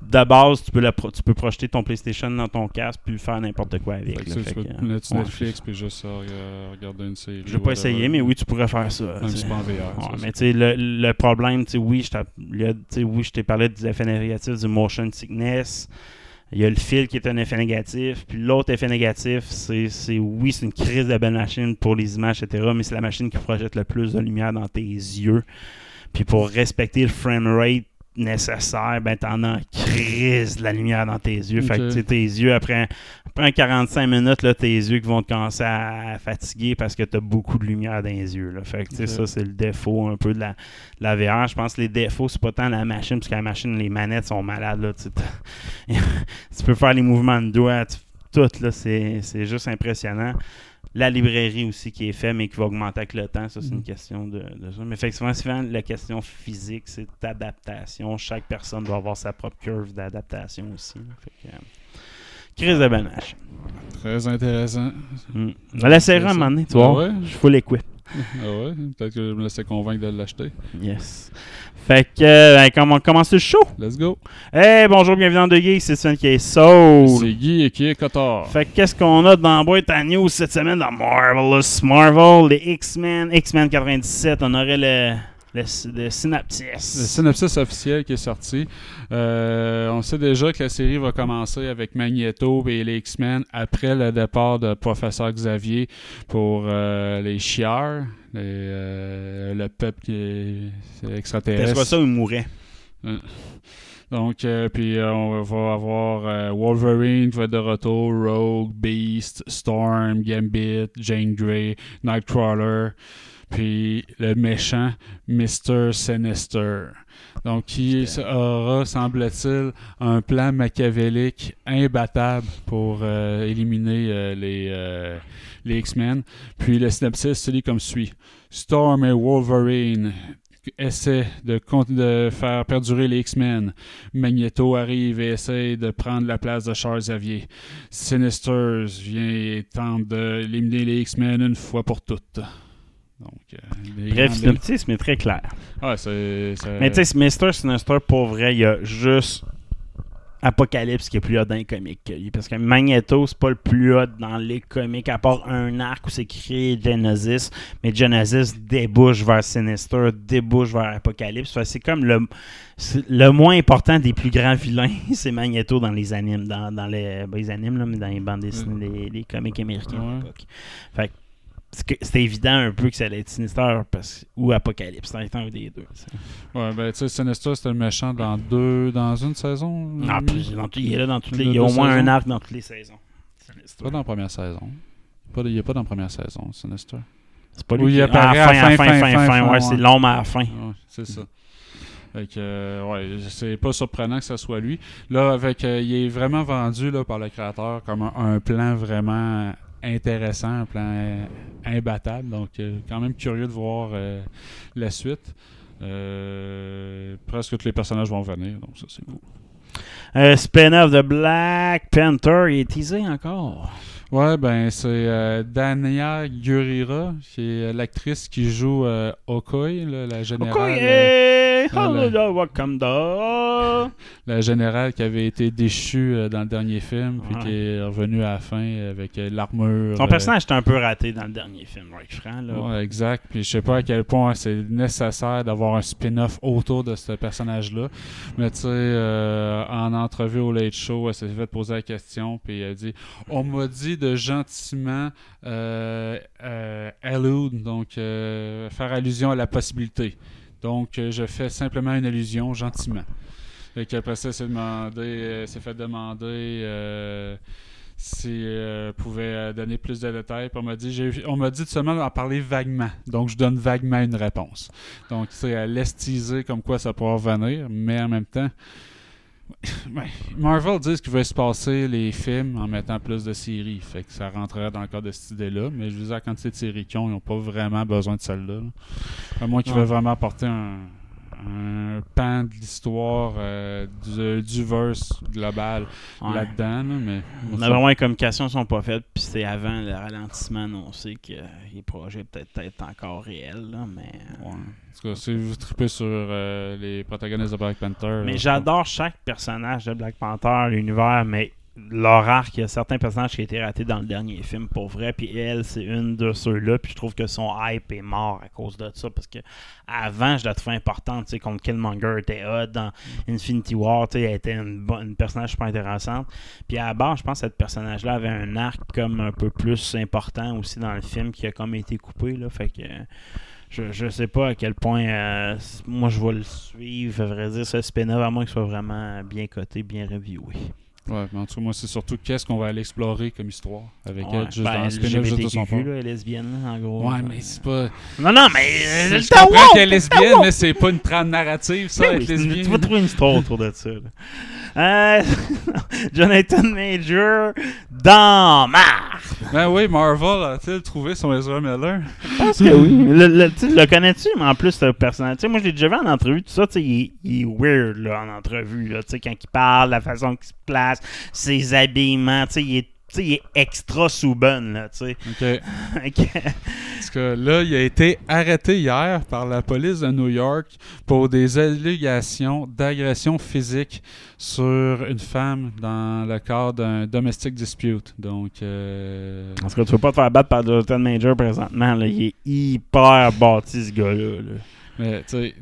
de base, tu peux, la pro- tu peux projeter ton PlayStation dans ton casque puis faire n'importe quoi avec. Fait que là. Fait tu que, ouais. Netflix puis juste euh, regarder une série. Je l'ai pas essayé, mais oui, tu pourrais faire ça. En VR. Ouais, ça, mais tu sais, le, le problème, tu sais, oui, je oui, je t'ai parlé des effets négatifs du motion sickness. Il y a le fil qui est un effet négatif. Puis l'autre effet négatif, c'est, c'est oui, c'est une crise de belle machine pour les images, etc. Mais c'est la machine qui projette le plus de lumière dans tes yeux. Puis pour respecter le frame rate nécessaire, ben t'en as en crise de la lumière dans tes yeux. Fait que tes yeux, après, après un 45 minutes, là, tes yeux qui vont te commencer à, à fatiguer parce que t'as beaucoup de lumière dans les yeux. Là. Fait que ça, c'est le défaut un peu de la, de la VR. Je pense que les défauts, c'est pas tant la machine, parce que la machine, les manettes sont malades. Là, tu peux faire les mouvements de doigts, tu- tout, là, c'est, c'est juste impressionnant. La librairie aussi qui est faite, mais qui va augmenter avec le temps, ça c'est une Mm. question de, de ça. Mais effectivement, souvent, la question physique, c'est d'adaptation. Chaque personne doit avoir sa propre curve d'adaptation aussi. Fait que, euh, crise de banage. Très intéressant. Mm. On va l'essayer à un moment donné, tu vois. Ah ouais? Je suis full equip. Ah ouais? Peut-être que je me laissais convaincre de l'acheter. Yes. Fait que, euh, ben, comment on commence le show? Let's go. Hey, bonjour, bienvenue dans De Geek, c'est Sven qui est Soul. C'est Guy et qui est Cotard. Fait que qu'est-ce qu'on a dans la boîte à news cette semaine dans Marvelous Marvel, les X-Men, X-Men 97, on aurait le, le, le synopsis. Le synopsis officiel qui est sorti. Euh, on sait déjà que la série va commencer avec Magneto et les X-Men après le départ de Professeur Xavier pour euh, les chiards, les, euh, le peuple qui est c'est Est-ce extraterrestre. pas ça ou il mourrait? Donc, euh, puis euh, on va avoir euh, Wolverine qui va être de retour, Rogue, Beast, Storm, Gambit, Jane Grey, Nightcrawler, puis le méchant Mr. Sinister. Donc, qui aura, semble-t-il, un plan machiavélique imbattable pour euh, éliminer euh, les, euh, les X-Men. Puis le synopsis se lit comme suit. Storm et Wolverine essaient de, de faire perdurer les X-Men. Magneto arrive et essaie de prendre la place de Charles Xavier. Sinisters vient et tente d'éliminer les X-Men une fois pour toutes. Donc, euh, Bref, mais très clair. Ah, c'est. c'est- Mais tu sais, Mr. Sinister, pour vrai, il y a juste Apocalypse qui est plus hot dans les comics que lui. Parce que Magneto, c'est pas le plus hot dans les comics, à part un arc où c'est créé Genesis. Mais Genesis débouche vers Sinister, débouche vers Apocalypse. Fait c'est comme le, c'est le moins important des plus grands vilains, c'est Magneto dans les animes, dans, dans les, ben, les animes, là, mais dans les bandes dessinées, les, les comics américains Ouais. à l'époque. Fait que- c'était évident un peu que ça allait être Sinister parce, ou Apocalypse, ça un des deux. Ouais, ben, tu sais, Sinister, c'était le méchant dans deux. dans une saison? Non, dans tout- il est là dans toutes les. Il y a au moins saisons? un arc dans toutes les saisons. Sinister. Pas dans la première saison. Pas de- il est pas dans la première saison, Sinister. C'est pas lui qui il apparaît à la fin, fin, fin, fin, fin, ouais, c'est l'homme à la fin. Ouais, c'est ça. Fait que, euh, ouais, c'est pas surprenant que ce soit lui. Là, avec, euh, il est vraiment vendu là, par le créateur comme un, un plan vraiment intéressant, un plan euh, imbattable. Donc, euh, quand même curieux de voir euh, la suite. Presque tous les personnages vont venir, donc ça c'est cool. Euh, Spin-off de Black Panther, il est teasé encore. Ouais, ben c'est euh, Dania Gurira, qui est l'actrice qui joue euh, Okoi, là, la générale. Ok, euh, Wakanda. la générale qui avait été déchue euh, dans le dernier film, puis Ouais. qui est revenue à la fin avec euh, l'armure. Son euh, personnage était un peu raté dans le dernier film, Right Franc. Là. Ouais, exact. Puis je sais pas à quel point c'est nécessaire d'avoir un spin-off autour de ce personnage-là. Mais tu sais, euh, en entrevue au Late Show, elle s'est fait poser la question, puis elle dit On m'a dit de gentiment euh, euh, allude, donc euh, faire allusion à la possibilité. Donc euh, je fais simplement une allusion gentiment. Fait qu'après ça, s'est demandé, s'est fait demander. si pouvait donner plus de détails. On m'a dit, on m'a dit seulement d'en parler vaguement. Donc je donne vaguement une réponse. Donc c'est à laisse teaser comme quoi ça pourra venir, mais en même temps, Marvel dit qu'il veut se passer les films en mettant plus de séries. Fait que ça rentrerait dans le cadre de cette idée-là. Mais je veux dire, la quantité de séries qu'ils ont, ils n'ont pas vraiment besoin de celle-là. là. À moins qu'ils veulent vraiment apporter un, un pan de l'histoire euh, du, du verse global Ouais. là-dedans. là, mais On a vraiment les communications sont pas faites, puis c'est avant le ralentissement annoncé que euh, les projets peut-être être encore réels, là, mais... euh, Ouais. En tout cas, si vous tripez sur euh, les protagonistes de Black Panther. Mais j'adore chaque personnage de Black Panther, l'univers, mais leur arc, il y a certains personnages qui ont été ratés dans le dernier film pour vrai, puis elle, c'est une de ceux-là, puis je trouve que son hype est mort à cause de ça, parce que avant, je la trouvais importante, tu sais, contre Killmonger était hot, dans Infinity War, tu sais, elle était une, personnage super intéressante, puis à la base, je pense que cette personnage-là avait un arc comme un peu plus important aussi dans le film, qui a comme été coupé, là, fait que... Je, je sais pas à quel point euh, moi je vais le suivre, à vrai dire, ce spin-off, à moins qu'il soit vraiment bien coté, bien reviewé. Ouais, mais en tout cas, moi, c'est surtout qu'est-ce qu'on va aller explorer comme histoire avec Ouais. elle, juste Ben, dans le spin-off, juste de son là, elle est lesbienne, là, en gros. Ouais, mais c'est pas. Non, non, mais. euh, Je comprends qu'elle est le lesbienne, mais c'est pas une trame narrative, ça, Ben être oui, lesbienne. Tu vas trouver une histoire autour de ça. là. Euh, Jonathan Major dans Mars. Ben oui, Marvel a-t-il trouvé son Ezra Miller? Je pense que oui. Le, le, tu le connais-tu, mais en plus, le personnage. Moi, je l'ai déjà vu en entrevue, tout ça, tu sais, il, est- il est weird, là, en entrevue, là, tu sais, quand il parle, la façon qu'il se place, ses habillements, tu sais, il est. il est extra sous bonne, là, tu sais. Ok. Ok. Parce que là, il a été arrêté hier par la police de New York pour des allégations d'agression physique sur une femme dans le cadre d'un domestic dispute. Donc, euh, tout cas, tu veux pas te faire battre par Jonathan Major présentement, là. Il est hyper bâti, ce gars-là. là. Mais tu sais,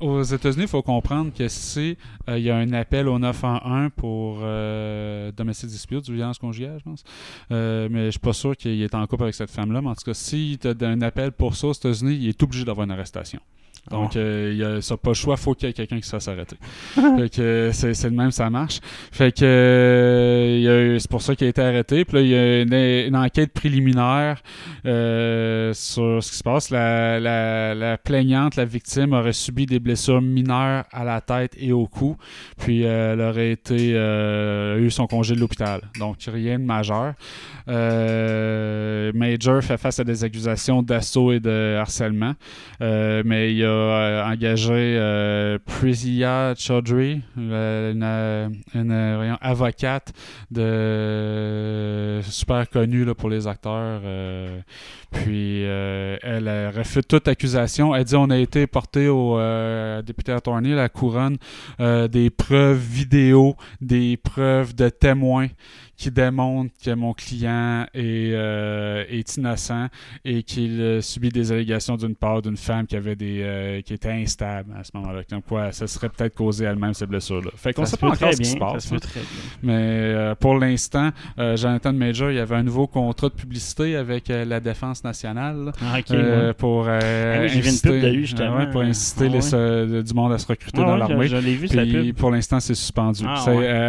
aux États-Unis, il faut comprendre que si euh, il y a un appel au 911 pour euh, domestic dispute, violence conjugale, je pense. Euh, mais je suis pas sûr qu'il est en couple avec cette femme-là. Mais en tout cas, si tu as un appel pour ça aux États-Unis, il est obligé d'avoir une arrestation. Donc, euh, il y a, ça pas le choix, faut qu'il y ait quelqu'un qui se fasse arrêter. fait que euh, c'est, c'est le même, ça marche. Fait que euh, y c'est pour ça qu'il a été arrêté. Puis là, il y a une, une enquête préliminaire euh, sur ce qui se passe. La, la, la plaignante, la victime, aurait subi des blessures mineures à la tête et au cou. Puis euh, elle aurait été euh, eu son congé de l'hôpital. Donc rien de majeur. Euh, Major fait face à des accusations d'assaut et de harcèlement. Euh, mais il a euh, engagé euh, Priya Chaudhry, une, euh, avocate de super connue pour les acteurs. puis elle refute toute accusation. Elle dit on a été porté au député attorney, la couronne, des preuves vidéo, des preuves de témoins qui démontrent que mon client est, euh, est innocent et qu'il euh, subit des allégations d'une part d'une femme qui avait des euh, qui était instable à ce moment-là. Comme quoi, ça serait peut-être causé elle-même ces blessures-là. Fait qu'on sait pas encore ce qui se. Ça passe. se hein. très bien. Mais euh, pour l'instant, Jonathan Major, il y avait un nouveau contrat de publicité avec la Défense nationale Ah, ouais. pour Ah oui, une inciter, de lui, ouais, pour inciter Ah les- ouais. du monde à se recruter Ah dans l'armée. Pour l'instant, c'est suspendu. Ah,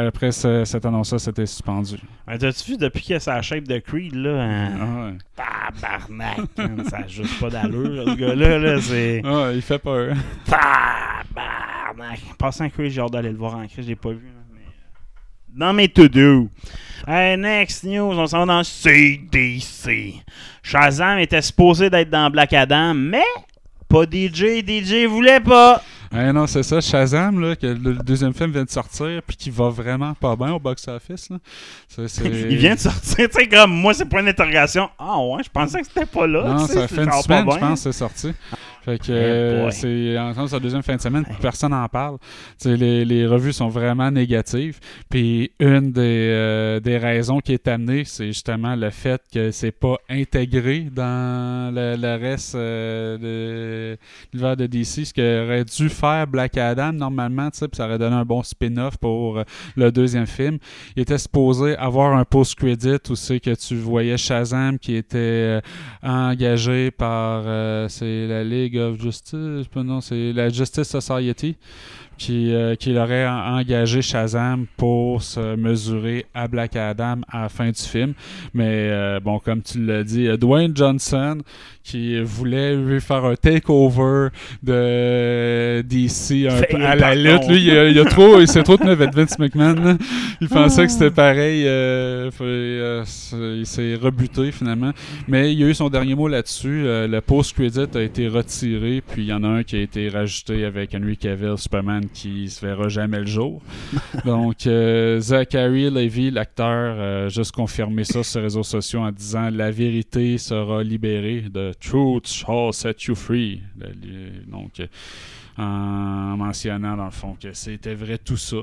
après ce- cette annonce-là, c'était suspendu. Ouais, T'as-tu vu depuis a sa shape de Creed, là? hein? Ah ouais. Tabarnak! ça a juste pas d'allure, ce gars-là, là. C'est. Ah, il fait peur. Tabarnak! Passant Creed, j'ai hâte d'aller le voir en crise, je l'ai pas vu. là, mais, euh, Dans mes to-do. Hey, next news, on s'en va dans CDC. Shazam était supposé d'être dans Black Adam, mais pas DJ. DJ voulait pas. Eh non, c'est ça, Shazam, là, que le deuxième film vient de sortir, puis qui va vraiment pas bien au box-office. Il vient de sortir, tu sais, comme moi, c'est point d'interrogation. Ah ouais, je pensais que c'était pas là. Non, ça fait une semaine, je pense, c'est sorti. Fait que euh, c'est en sa deuxième fin de semaine, personne n'en parle. Les, les revues sont vraiment négatives. Puis une des, euh, des raisons qui est amenée, c'est justement le fait que c'est pas intégré dans le, le reste euh, de l'univers de DC, ce qu'aurait dû faire Black Adam normalement, puis ça aurait donné un bon spin-off pour le deuxième film. Il était supposé avoir un post-credit où c'est que tu voyais Shazam qui était engagé par c'est la League of Justice, non, c'est la Justice Society. qui, euh, qu'il aurait en- engagé Shazam pour se mesurer à Black Adam à la fin du film. Mais euh, bon, comme tu l'as dit, euh, Dwayne Johnson qui voulait lui faire un takeover de DC un peu à la lutte. Lui, il, a, il a trop, il s'est trop tenu avec Vince McMahon. là. Il pensait que c'était pareil. euh, euh, il s'est rebuté finalement. Mais il y a eu son dernier mot là-dessus. Euh, le post-credit a été retiré, puis il y en a un qui a été rajouté avec Henry Cavill, Superman, qui se verra jamais le jour. Donc, euh, Zachary Levy, l'acteur, a juste confirmé ça sur les réseaux sociaux en disant La vérité sera libérée. The truth shall set you free. Le- le- Donc, euh, en mentionnant dans le fond que c'était vrai tout ça.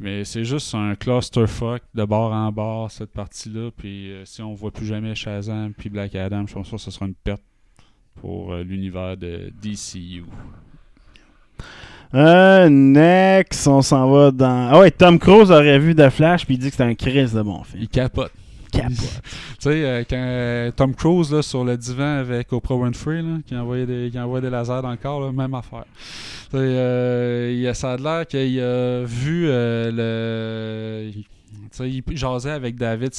Mais c'est juste un clusterfuck de bord en bord, cette partie-là. Puis euh, si on voit plus jamais Shazam puis Black Adam, je pense que ce sera une perte pour euh, l'univers de DCU. Euh, next, on s'en va dans. Ah ouais, Tom Cruise aurait vu The Flash puis il dit que c'était un crise de bon film. Il capote. Capote. Tu sais, euh, quand euh, Tom Cruise là, sur le divan avec Oprah Winfrey, là, qui envoyait des, qui envoyait des lasers dans le corps, là, même affaire. Tu sais, euh, ça a l'air qu'il a vu euh, le. Il- tu sais, il jasait avec David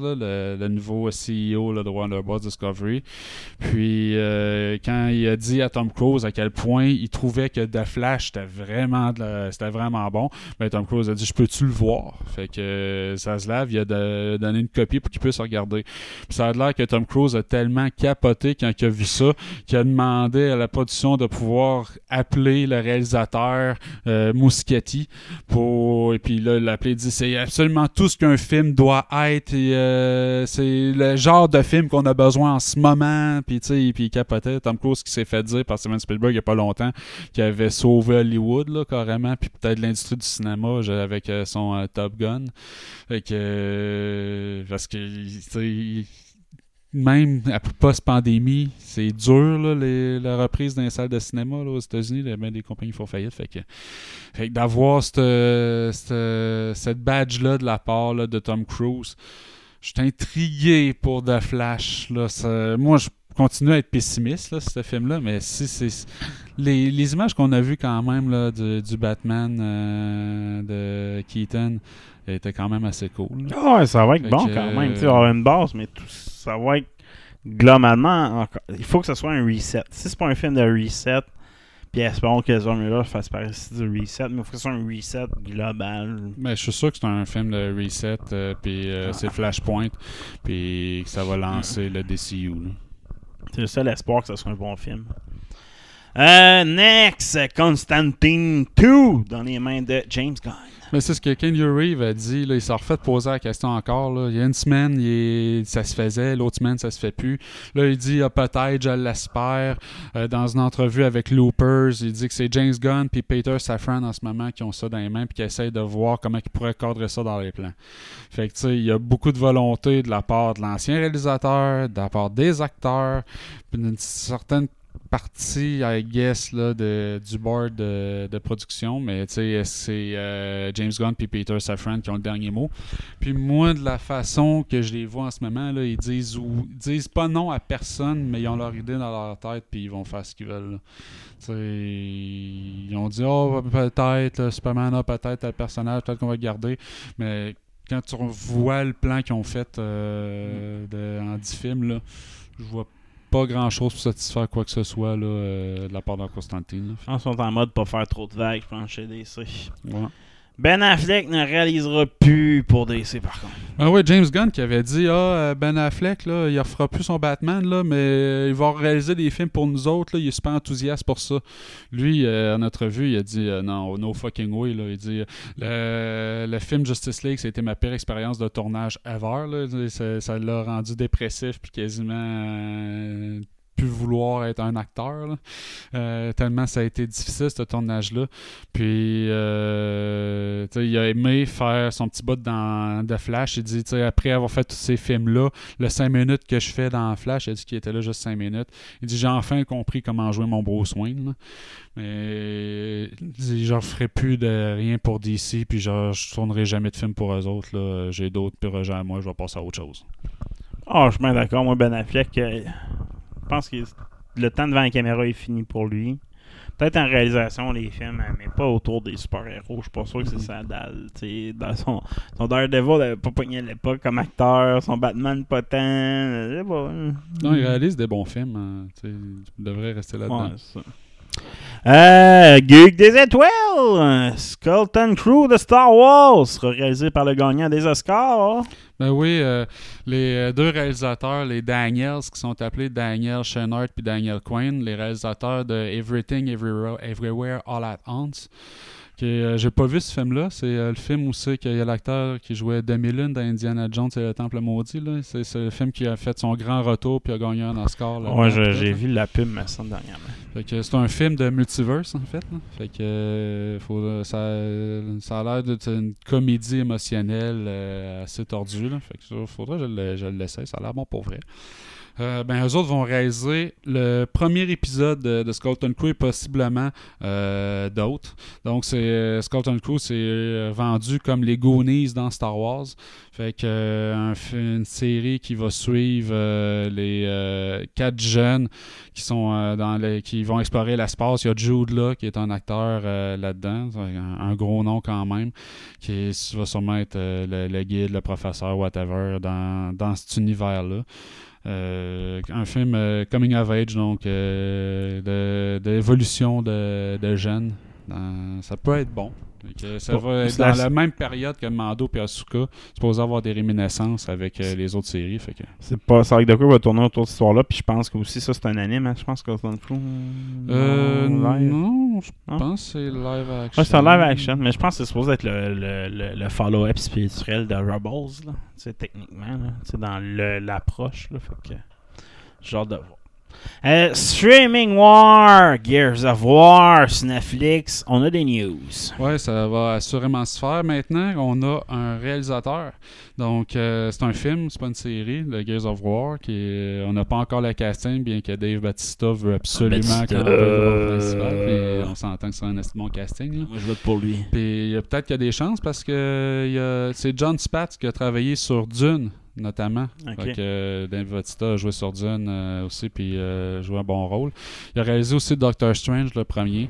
là, le, nouveau CEO là, de Bros. Discovery. Puis, euh, quand il a dit à Tom Cruise à quel point il trouvait que The Flash c'était vraiment, vraiment bon, ben, Tom Cruise a dit Je peux-tu le voir? Fait que euh, Zaslav, il a de- donné une copie pour qu'il puisse regarder. Puis ça a l'air que Tom Cruise a tellement capoté quand il a vu ça qu'il a demandé à la production de pouvoir appeler le réalisateur euh, pour et puis là il l'a appelé il dit c'est absolument tout ce qu'un film doit être. Euh, c'est le genre de film qu'on a besoin en ce moment puis tu sais puis il capotait. Tom Cruise qui s'est fait dire par Steven Spielberg il y a pas longtemps qu'il avait sauvé Hollywood là carrément puis peut-être l'industrie du cinéma avec euh, son euh, Top Gun. Fait que parce que tu sais même post-pandémie, c'est dur là, les- la reprise dans les salles de cinéma là, aux États-Unis. ben, des compagnies font faillite. Fait que, que d'avoir cette, cette, cette badge-là de la part là, de Tom Cruise, je suis intrigué pour The Flash. Là, moi, je continue à être pessimiste là, ce film-là, mais si c'est les, les images qu'on a vues quand même là, du, du Batman euh, de Keaton étaient quand même assez cool. Ah ouais, ça va être Fait bon que, quand même. Tu euh, avoir une base, mais tout, ça va être globalement. Il faut que ce soit un reset. Si c'est pas un film de reset, puis espérons que Ezra Miller fasse partie du reset, mais il faut que ce soit un reset global. Mais je suis sûr que c'est un film de reset, euh, puis euh, c'est Flashpoint, puis que ça va lancer le DCU. là. C'est le seul espoir que ce soit un bon film. Next, Constantine 2 dans les mains de James Gunn. Mais c'est ce que Ken Reeves a dit, il s'est refait poser la question encore. Il y a une semaine, ça se faisait, l'autre semaine, ça se fait plus. Là, il dit ah, peut-être, je l'espère. Euh, dans une entrevue avec Loopers, il dit que c'est James Gunn puis Peter Safran en ce moment qui ont ça dans les mains puis qui essayent de voir comment ils pourraient cadrer ça dans les plans. Fait que il y a beaucoup de volonté de la part de l'ancien réalisateur, de la part des acteurs, puis d'une certaine partie, I guess, là, de, du board de, de production, mais c'est euh, James Gunn puis Peter Safran qui ont le dernier mot. Puis moi, de la façon que je les vois en ce moment, là, ils disent ou disent pas non à personne, mais ils ont leur idée dans leur tête puis ils vont faire ce qu'ils veulent. ils ont dit oh peut-être Superman a peut-être tel personnage, peut-être qu'on va le garder, mais quand tu vois le plan qu'ils ont fait euh, en 10 films, là, je vois pas grand chose pour satisfaire quoi que ce soit là, euh, de la part de Constantine. là. Je pense qu'ils sont en mode pas faire trop de vagues, je pense, chez DC. Ouais. Ben Affleck ne réalisera plus pour DC, par contre. Ah ouais, James Gunn qui avait dit Ah, euh, Ben Affleck, là, il refera plus son Batman, là, mais euh, il va réaliser des films pour nous autres. Là, il est super enthousiaste pour ça. Lui, euh, à notre vue, il a dit euh, Non, no fucking way. Là. Il dit le, le film Justice League, c'était ma pire expérience de tournage ever. Là. Ça l'a rendu dépressif puis quasiment. Vouloir être un acteur. Euh, tellement ça a été difficile ce tournage là puis euh, il a aimé faire son petit bout dans The Flash il dit après avoir fait tous ces films là le 5 minutes que je fais dans Flash il a dit qu'il était là juste 5 minutes il dit j'ai enfin compris comment jouer mon Bruce Wayne mais je ferai plus de rien pour DC puis je tournerai jamais de film pour eux autres là. j'ai d'autres projets à moi je vais passer à autre chose Ah, je suis bien d'accord. Moi, Ben Affleck, euh, pense que le temps devant la caméra est fini pour lui. Peut-être en réalisation, les films, mais pas autour des super-héros. Je suis pas sûr que c'est sa dalle. Dans son, son Daredevil, il n'avait pas pogné à l'époque comme acteur. Son Batman, pas tant. je pas. Non, il réalise des bons films. hein, il devrait rester là-dedans. Ouais, ça. Euh, Geek des étoiles! Skeleton Crew de Star Wars réalisé par le gagnant des Oscars. Ben oui, euh, les euh, deux réalisateurs, les Daniels, qui sont appelés Daniel Chenard puis Daniel Quinn, les réalisateurs de Everything Everywhere All at Once. Euh, J'ai pas vu ce film-là. C'est euh, le film où c'est qu'il y a l'acteur qui jouait Demi-Lune dans Indiana Jones et le Temple Maudit. C'est le film qui a fait son grand retour puis a gagné un Oscar. là, Ouais, j'ai vu la pub, me semble, dernièrement. C'est un film de multiverse en fait. là. Fait que euh, faut, ça, ça a l'air d'être une comédie émotionnelle euh, assez tordue. Là. Fait que faudrait que je le- je l'essaie. Ça a l'air bon pour vrai. Euh, ben, eux autres vont réaliser le premier épisode de, de Crew et possiblement euh, d'autres. Donc, c'est euh, Crew, c'est vendu comme les Goonies dans Star Wars. Fait que une série qui va suivre les quatre jeunes qui sont dans qui vont explorer l'espace. Il y a Jude là qui est un acteur là-dedans, un, gros nom quand même, qui va sûrement être le, guide, le professeur, whatever, dans, dans cet univers-là. Euh, un film euh, coming of age, donc euh, de- d'évolution de, jeunes. Ça peut être bon. Ça Bon, va être c'est dans la- même période que Mando et Asuka. supposé avoir des réminiscences avec euh, les autres séries. Fait que, C'est pas. C'est de quoi va tourner autour de cette histoire-là. Puis je pense que aussi ça, c'est un anime. hein. Je pense que Skeleton Crew. euh, non, live. non, je pense que c'est live action. Ouais, c'est un live action, mais je pense que c'est supposé être le, le, le, le follow-up spirituel de Rebels, là. Techniquement, là. Dans le- l'approche. Fait que. De voir. Euh, Streaming War, Gears of War sur Netflix, on a des news. Ouais, ça va assurément se faire maintenant. On a un réalisateur. Donc, euh, c'est un film, c'est pas une série, le Gears of War. Qui est- on n'a pas encore le casting, bien que Dave Batista veut absolument qu'on le rôle principal. On s'entend que c'est un assez bon casting. là. Moi, je vote pour lui. Puis il y a peut-être qu'il y a des chances parce que c'est John Spatz qui a travaillé sur Dune, notamment. Ok. Fait que euh, Dave Bautista a joué sur Dune euh, aussi, puis euh, joué un bon rôle. Il a réalisé aussi Doctor Strange, le premier.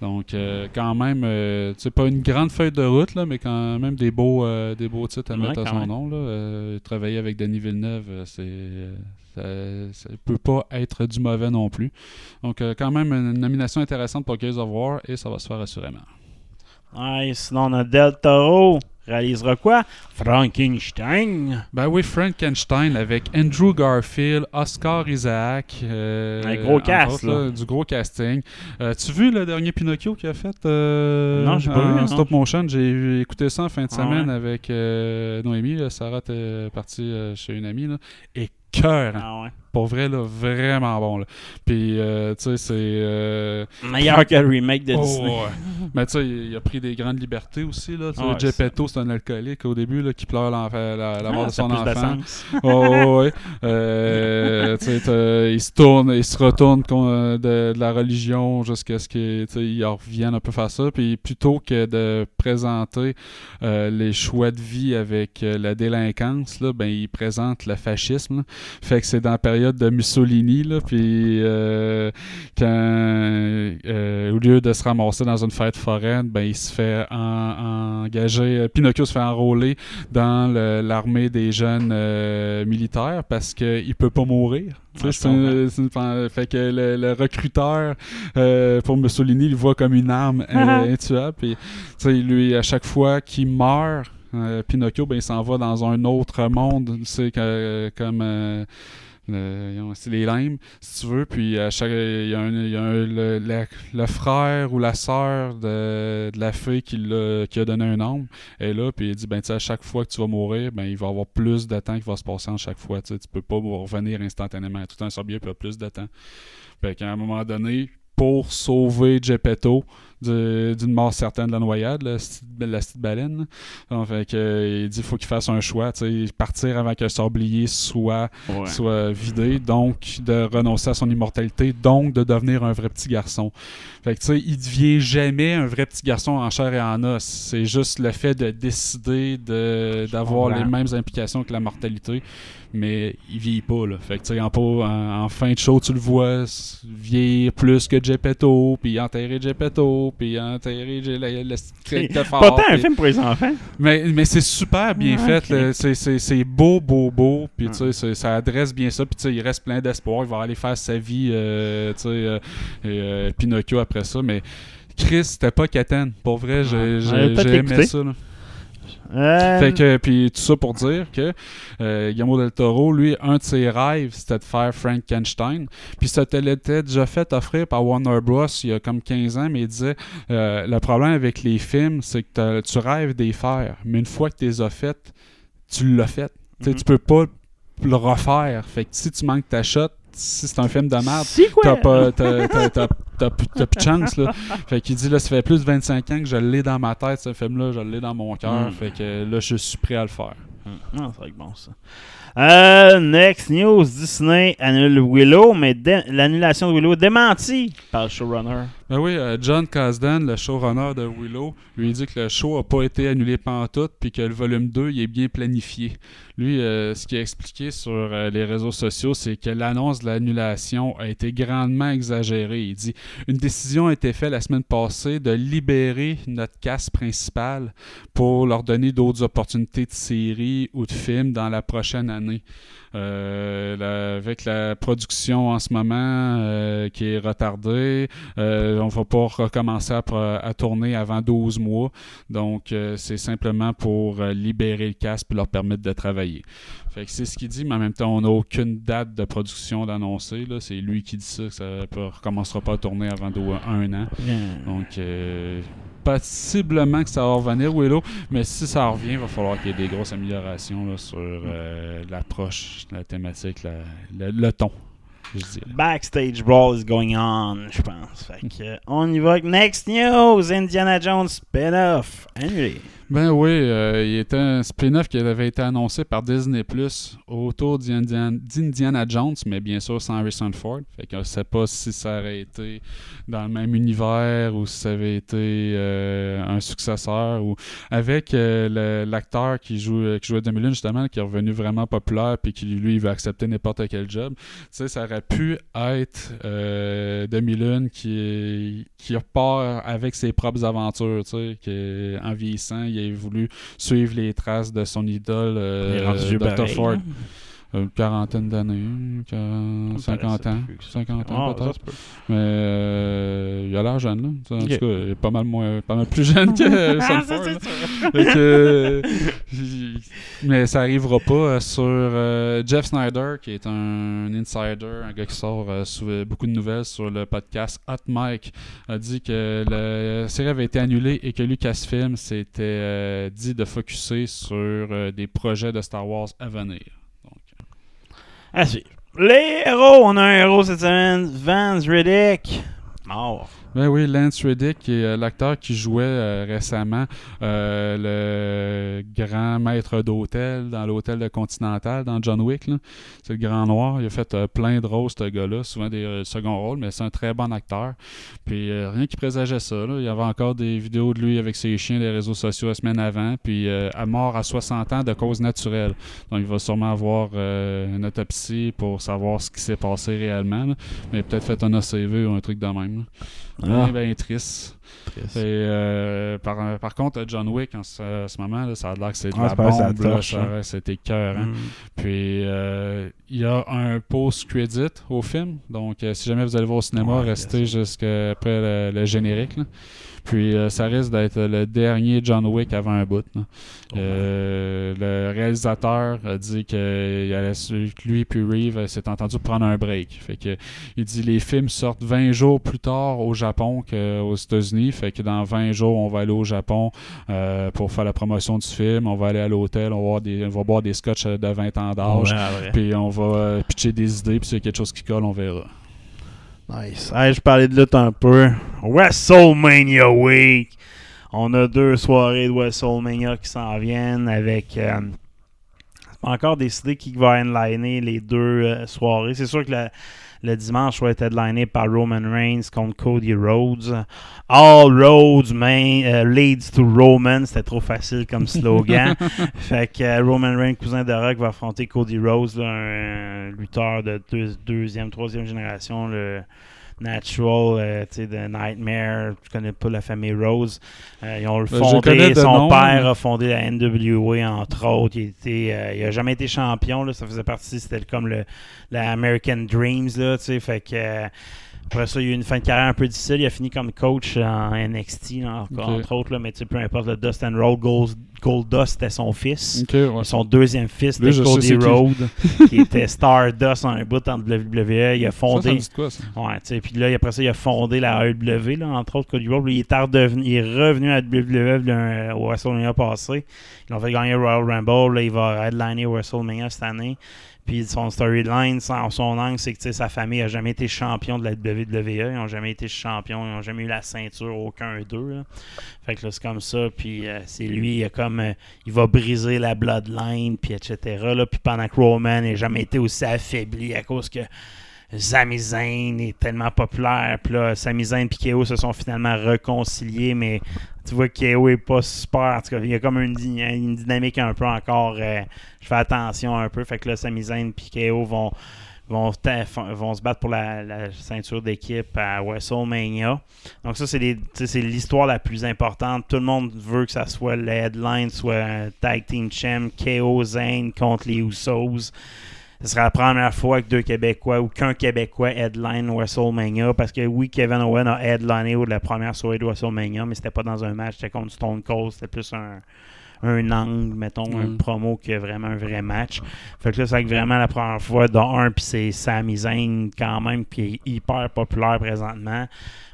Donc, euh, quand même, c'est pas une grande feuille de route, là, mais quand même des beaux, des beaux titres à Ouais, mettre à son même. nom. Là. Travailler avec Denis Villeneuve, c'est. ça, ça peut pas être du mauvais non plus. Donc, quand même, une nomination intéressante pour Gears of War et ça va se faire assurément. Ouais, sinon, on a Del Toro. Réalisera quoi? Frankenstein. Ben oui, Frankenstein avec Andrew Garfield, Oscar Isaac. euh, Un gros cast, autres, là. Du gros casting. Euh, tu vu le dernier Pinocchio qu'il a fait euh, Non, j'ai pas en vu, non. stop motion? J'ai écouté ça en fin de Ah semaine ouais? avec Noémie. là. Sarah était partie chez une amie. Là. Et cœur. Ah ouais. Pour vrai, là, vraiment bon. Là. Puis, euh, tu sais, c'est. euh, Meilleur que le remake de Oh, Disney. ouais. Mais tu sais, il a pris des grandes libertés aussi. Là. Ouais, Geppetto, c'est un alcoolique au début là, qui pleure la, la mort Ah, de son de enfant. Oh, ouais. Euh, il se tourne, il se retourne euh, de, de la religion jusqu'à ce qu'il revienne un peu faire ça. Puis plutôt que de présenter les choix de vie avec la délinquance, là, ben, il présente le fascisme. là. Fait que c'est dans la période de Mussolini. Là, puis euh, quand, euh, au lieu de se ramasser dans une fête foraine, ben, il se fait en- engager. euh, Pinocchio se fait enrôler dans l'armée des jeunes militaires parce qu'il peut pas mourir. Tu sais, Ouais, je c'est un- c'est une- fait que le, le recruteur euh, pour Mussolini il le voit comme une arme euh, intuable. Puis, tu sais, lui, à chaque fois qu'il meurt, euh, Pinocchio, ben, il s'en va dans un autre monde. C'est comme. Euh, c'est les limes, si tu veux. Puis à chaque, il y a, un, il y a le, le frère ou la sœur de, de la fille qui, a donné un nom est là. Puis il dit ben, à chaque fois que tu vas mourir, ben, il va y avoir plus de temps qui va se passer en chaque fois. Tu tu peux pas revenir instantanément. Tout un sorbier peut plus de temps. Fait qu'à un moment donné, pour sauver Geppetto d'une mort certaine de la noyade, la petite, la petite baleine. Donc, fait que, il dit faut qu'il fasse un choix, partir avant que le sablier soit, Ouais. soit vidé, donc de renoncer à son immortalité, donc de devenir un vrai petit garçon. Fait que il devient jamais un vrai petit garçon en chair et en os. C'est juste le fait de décider de- d'avoir les mêmes implications que la mortalité. Mais il vieillit pas. Là. Fait que, tu sais, en, pas- en, en fin de show, tu le vois vieillir plus que Gepetto, puis enterrer Gepetto, puis enterrer le, Pas fort, tant un film pour les enfants. mais, mais c'est super bien Ouais, fait. C'est- beau, beau, beau. Puis Ouais. tu sais, ça adresse bien ça. Puis tu sais, il reste plein d'espoir. Il va aller faire sa vie, euh, tu sais, euh, et, euh, Pinocchio après ça. Mais Chris, c'était pas Catane. Pour vrai, j'ai j'ai aimé ça. là. Euh, Fait que, puis tout ça pour dire que euh, Guillermo del Toro, lui, un de ses rêves, c'était de faire Frankenstein. Puis ça te l'était déjà fait offrir par Warner Bros. il y a comme 15 ans, mais il disait euh, le problème avec les films, c'est que tu rêves d'y faire, mais une fois que tu les as faites, tu l'as fait. Tu sais, Mhm. Tu peux pas le refaire. Fait que si tu manques ta shot, si c'est un film de merde, t'as pas t'as plus de chance là. Fait qu'il dit là ça fait plus de 25 ans que je l'ai dans ma tête ce film là, je l'ai dans mon cœur. Mm. Fait que là je suis prêt à le faire. Non, c'est vrai que bon ça. Euh, next news, Disney annule Willow, mais l'annulation de Willow est démentie par le showrunner. Ben oui, euh, John Kasdan, le showrunner de Willow, lui dit que le show a pas été annulé pantoute puis que le volume 2 il est bien planifié. Lui, euh, ce qu'il a expliqué sur euh, les réseaux sociaux, c'est que l'annonce de l'annulation a été grandement exagérée. Il dit Une décision a été faite la semaine passée de libérer notre casse principale pour leur donner d'autres opportunités de séries ou de films dans la prochaine année. Euh, la- avec la production en ce moment euh, qui est retardée, euh, on va pas recommencer à, tourner avant 12 mois. Donc, euh, c'est simplement pour libérer le casque et leur permettre de travailler. Fait que c'est ce qu'il dit, mais en même temps, on n'a aucune date de production d'annoncer. C'est lui qui dit ça, que ça ne recommencera pas à tourner avant un an. Donc, euh, possiblement que ça va revenir, Willow, mais si ça revient, il va falloir qu'il y ait des grosses améliorations sur euh, l'approche, la thématique, le, ton. Backstage Brawl is going on, je pense. Fait que, euh, on y va avec Next News, Indiana Jones spin-off. Annulé. Ben oui, euh, il était un spin-off qui avait été annoncé par Disney Plus autour d'Indiana Jones, mais bien sûr sans Harrison Ford. Fait qu'on ne sait pas si ça aurait été dans le même univers ou si ça avait été euh, un successeur ou avec euh, l'acteur qui joue qui jouait Demi-Lune justement, qui est revenu vraiment populaire puis qui lui veut accepter n'importe quel job. Tu sais, ça aurait pu être Demi-Lune qui, qui repart avec ses propres aventures, tu sais, en vieillissant, il voulu suivre les traces de son idole, euh, Dr. pareil, Ford. hein? Une quarantaine d'années, quarante- Ça me 50 paraissait ans, plus que ça. 50 Ah, ans ça peut-être. peut. Mais euh, il a l'air jeune, là. En tout cas, il est pas mal, moins, pas mal plus jeune que Harrison Ah, euh, mais ça arrivera pas euh, sur euh, Jeff Snyder, qui est un insider, un gars qui sort euh, sous- euh, beaucoup de nouvelles sur le podcast Hot Mike, a dit que la série avait été annulée et que Lucasfilm s'était euh, dit de focuser sur euh, des projets de Star Wars à venir. À suivre. Les héros, on a un héros cette semaine, Vance Riddick. Mort. Ben oui, Lance Reddick, est euh, l'acteur qui jouait euh, récemment euh, le grand maître d'hôtel dans l'hôtel de Continental, dans John Wick. C'est le grand noir. Il a fait plein de rôles, ce gars-là. Souvent des seconds rôles, mais c'est un très bon acteur. Puis rien qui présageait ça. là. Il y avait encore des vidéos de lui avec ses chiens des réseaux sociaux la semaine avant. Puis à mort à 60 ans de cause naturelle. Donc il va sûrement avoir une autopsie pour savoir ce qui s'est passé réellement. là. Mais peut-être fait un ACV ou un truc de même. Ah. Bien, bien triste. Et, euh, par, par contre, John Wick, en ce, à ce moment, là, ça a l'air que c'est de Ah, la bombe. ça hein. C'était cœur. Mm. Puis, euh, il y a un post-credit au film. Donc, euh, si jamais vous allez voir au cinéma, Ouais, restez bien jusqu'à après le, le générique. là. Puis, euh, ça risque d'être le dernier John Wick avant un bout. là. Euh, le réalisateur a dit que, il allait, que lui puis Reeve s'est entendu prendre un break. Fait que il dit les films sortent 20 jours plus tard au Japon qu'aux États-Unis. Fait que dans 20 jours, on va aller au Japon euh, pour faire la promotion du film. On va aller à l'hôtel, on va, boire des, on va boire des scotch de 20 ans d'âge. Puis on va euh, pitcher des idées. Puis s'il y a quelque chose qui colle, on verra. Nice. Hey, je parlais de lutte un peu. WrestleMania Week. On a deux soirées de WrestleMania qui s'en viennent avec. euh, encore décidé qui va headliner les deux euh, soirées. C'est sûr que le, le dimanche va être headliné par Roman Reigns contre Cody Rhodes. All roads main, euh, leads to Roman. C'était trop facile comme slogan. fait que euh, Roman Reigns, cousin de Rock, va affronter Cody Rhodes, là, un, lutteur de deux- deuxième, troisième génération. Le, Natural, euh, tu sais, de Nightmare, tu connais pas la famille Rose. Euh, ils ont Ben, je fondé, son nom, père mais- a fondé la NWA, entre autres. Il, était, euh, il a jamais été champion, là, ça faisait partie, c'était comme le, la American Dreams, là, tu sais, fait que... euh, après ça, il a eu une fin de carrière un peu difficile. Il a fini comme coach en NXT, là, entre autres, là, mais tu sais, peu importe, le Dust and Roll, Gold, Goldust, c'était son fils. Ouais. Son deuxième fils, Lui, sais Cody qui? Rhodes, qui était Stardust en un bout en WWE. Il a Ça, ça fondé... de quoi, ça? Ouais, tu sais, puis là, après ça, il a fondé la AEW, là, entre autres, Cody Rhodes. Il est, redevenu, il est revenu à WWE là, au WrestleMania passé. Ils l'ont fait gagner Royal Rumble. Là, il va headliner WrestleMania cette année. Puis son storyline, son, son angle, c'est que sa famille n'a jamais été champion de la WWE. Ils n'ont jamais été champions. Ils n'ont jamais eu la ceinture, aucun d'eux. Fait que là, c'est comme ça. Puis euh, c'est lui, il, a comme, euh, il va briser la bloodline, puis etc. Là. Puis pendant que Roman n'a jamais été aussi affaibli à cause que Sami Zayn est tellement populaire. Puis là, Sami Zayn et KO se sont finalement réconciliés, mais tu vois que KO est pas super. En tout cas, il y a comme une, une dynamique un peu encore. euh, je fais attention un peu. Fait que là, Sami Zayn et KO vont, se battre pour la, ceinture d'équipe à WrestleMania. Donc ça, c'est l'histoire la plus importante. Tout le monde veut que ça soit le headline, soit un tag team champ, KO Zayn contre les Usos. Ce sera la première fois que deux Québécois ou qu'un Québécois headline WrestleMania. Parce que oui, Kevin Owen a headliné la première soirée de WrestleMania, mais c'était pas dans un match, c'était contre Stone Cold. C'était plus un, un angle, mettons, un Mm. promo que vraiment un vrai match. Fait que là, c'est vraiment la première fois de un, puis c'est Sami Zayn quand même, qui est hyper populaire présentement.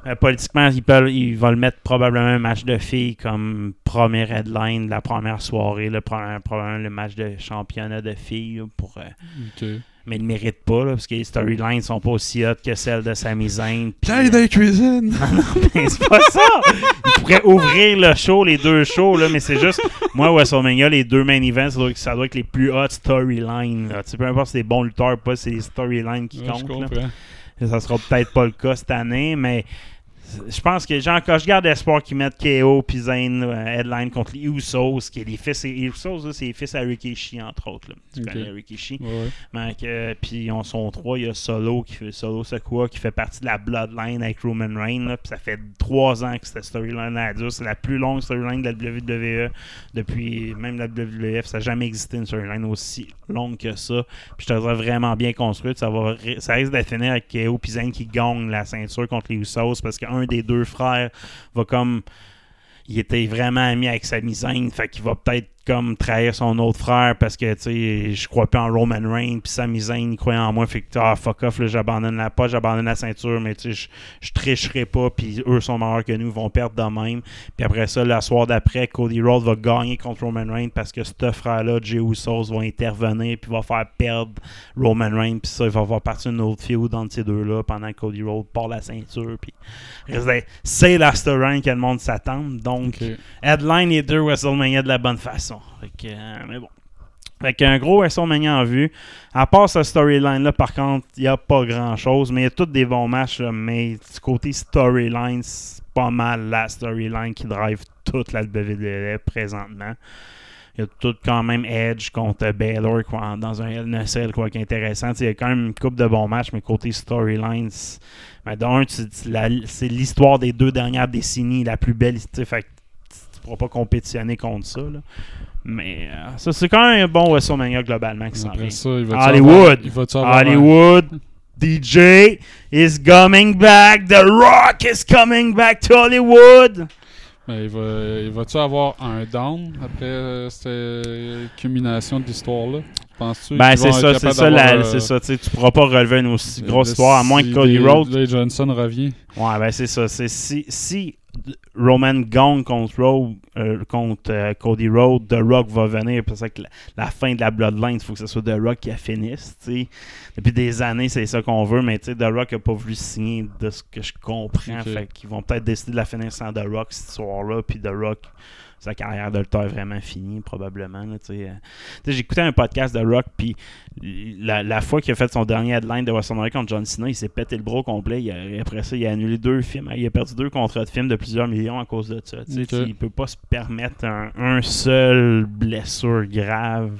Euh, politiquement, il, peut, il va le mettre probablement un match de filles comme première headline de la première soirée, le, premier- probablement le match de championnat de filles là, pour. euh. Mais il ne mérite pas, là, parce que les storylines sont pas aussi hot que celles de Sami Zayn. puis- T'as des cuisines! mais c'est pas ça! Il pourrait ouvrir le show, les deux shows, là, mais c'est juste, moi, WrestleMania, les deux main events, ça doit, ça doit être les plus hot storylines. Tu sais, peu importe si c'est des bons lutteurs ou pas, c'est les storylines qui Ouais, je comptent. Ça sera peut-être pas le cas cette année, mais je pense que genre, quand je garde espoir qu'ils mettent KO puis euh, headline contre les Usos, qui est les fils, les Usos, c'est les fils à Rikishi, entre autres. là. Tu Ok. connais Rikishi. Puis ils ont son 3, il y a Solo qui fait Solo Sakura qui fait partie de la Bloodline avec Roman Reigns. puis ça fait trois ans que cette storyline là dure. C'est la plus longue storyline de la WWE depuis même la WWF. Ça n'a jamais existé une storyline aussi longue que ça. Puis je te dirais vraiment bien construite. Ça va ça risque d'être finir avec KO puis qui gagne la ceinture contre les Usos parce qu'un des deux frères va comme il était vraiment ami avec Sami Zayn, fait qu'il va peut-être comme trahir son autre frère parce que tu sais, je crois plus en Roman Reigns, puis Sami Zayn il croit en moi, fait que ah fuck off, là, j'abandonne la pas, j'abandonne la ceinture, mais tu sais, je- tricherai pas, puis eux sont meilleurs que nous, ils vont perdre de même. Puis après ça, le soir d'après, Cody Rhodes va gagner contre Roman Reigns parce que ce frère-là, Jey Usos, va intervenir, puis va faire perdre Roman Reigns, puis ça, il va avoir partir une autre feud entre ces deux-là pendant que Cody Rhodes part la ceinture, puis c'est la storyline que le monde s'attend, donc headline les deux WrestleMania de la bonne façon. Fait que, euh, mais bon. Fait qu'un gros WrestleMania en vue. À part ce storyline-là, par contre, il n'y a pas grand-chose, mais il y a tous des bons matchs, mais du côté storyline, c'est pas mal la storyline qui drive toute la WWE présentement. Il y a tout quand même Edge contre Baylor quoi, dans un Cell, quoi, qui Il y a quand même une coupe de bons matchs, mais côté storyline, c'est ben, c'est l'histoire des deux dernières décennies, la plus belle. Fait tu ne pourras pas compétitionner contre ça. là. Mais euh, ça, c'est quand même un bon WrestleMania globalement qui s'en vient. Après ça, il va Hollywood. Il Hollywood. DJ is coming back. The Rock is coming back to Hollywood. Ben, il va, il va-tu avoir un down après euh, cette euh, culmination de l'histoire-là? Penses-tu Ben, c'est ça, c'est ça, euh, c'est ça. Tu tu pourras pas relever une aussi grosse le- histoire, à moins que Cody des- Rhodes Johnson revient. Ouais, ben c'est ça. Si, si Roman gagne contre, Road, euh, contre euh, Cody Rhodes, The Rock va venir. C'est ça que la, la fin de la Bloodline, il faut que ce soit The Rock qui la finisse. Depuis des années, c'est ça qu'on veut, mais The Rock n'a pas voulu signer de ce que je comprends. Ok. Fait qu'ils vont peut-être décider de la finir sans The Rock cette soir-là. Puis The Rock, sa carrière de lutteur est vraiment finie, probablement. Euh, écouté un podcast de Rock, puis la, la fois qu'il a fait son dernier headline de WrestleMania contre John Cena, il s'est pété le bras au complet. Il a- après ça, il a annulé deux films. Il a perdu deux contrats de films de plusieurs millions à cause de ça. Tu sais, Ok. tu sais, Il peut pas se permettre un, un seul blessure grave.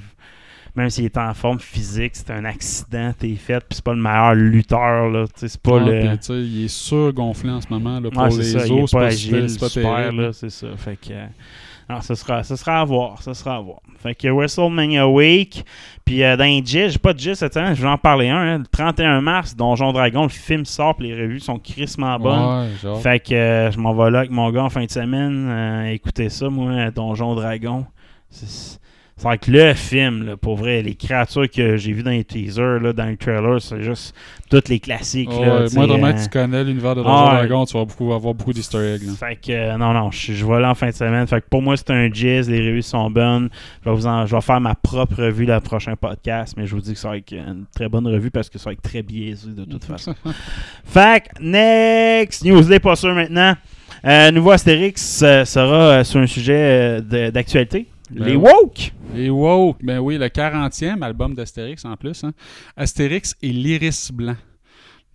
Même s'il est en forme physique, c'est un accident, t'es fait, puis c'est pas le meilleur lutteur. Là. C'est pas le. sais, il est surgonflé en ce moment. Là, pour Ouais, les ça, il os, pas c'est agile, c'est pas super, là, c'est ça. Fait que, euh, non, ce sera, ce sera à voir, ce sera à voir. Fait que WrestleMania Week, puis euh, dans GIS, j'ai pas de GIS cette semaine, je vais en parler un. hein. le 31 mars, Donjon Dragon, le film sort, puis les revues sont crissement bonnes. Ouais. Fait que euh, je m'en vais là avec mon gars en fin de semaine, euh, écoutez ça, moi, Donjon Dragon. C'est c'est avec le film, là, pour vrai. Les créatures que j'ai vues dans les teasers, là, dans les trailers, c'est juste toutes les classiques. là, moi, vraiment, euh, tu connais l'univers de ah, Donjon ouais. Dragon, tu vas beaucoup, avoir beaucoup d'easter eggs. Fait que, euh, non, non, je, je vais là en fin de semaine. Fait que pour moi, c'est un jazz. Les revues sont bonnes. Je vais, vous en- je vais faire ma propre revue le prochain podcast. Mais je vous dis que ça va être une très bonne revue parce que ça va être très biaisé de toute façon. fait que, next news. N'est pas sûr maintenant. Euh, nouveau Astérix sera sur un sujet d'actualité. Ben les woke. Et wow, ben oui, le 40e album d'Astérix en plus. Hein. Astérix et l'Iris Blanc.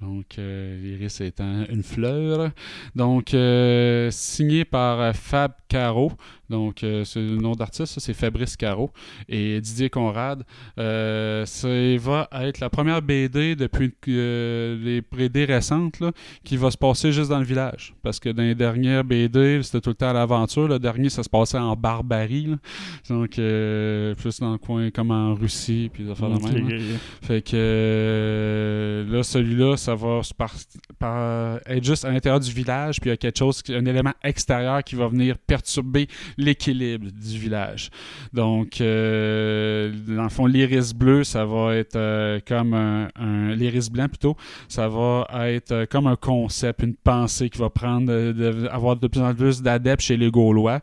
Donc, euh, l'iris étant une fleur. Donc, euh, signé par euh, Fab Caro. Donc, euh, c'est le nom d'artiste, c'est Fabrice Caro et Didier Conrad. Euh, ça va être la première BD depuis euh, les BD récentes là, qui va se passer juste dans le village. Parce que dans les dernières BD, c'était tout le temps à l'aventure. Le dernier, ça se passait en barbarie. là. Donc, euh, plus dans le coin comme en Russie, puis des affaires de même. là. Fait que euh, là, celui-là, ça va par- être juste à l'intérieur du village, puis il y a quelque chose, un élément extérieur qui va venir perturber l'équilibre du village. Donc, euh, dans le fond, l'iris bleu, ça va être euh, comme un, l'iris blanc plutôt, ça va être euh, comme un concept, une pensée qui va prendre, de, avoir de plus en plus d'adeptes chez les Gaulois.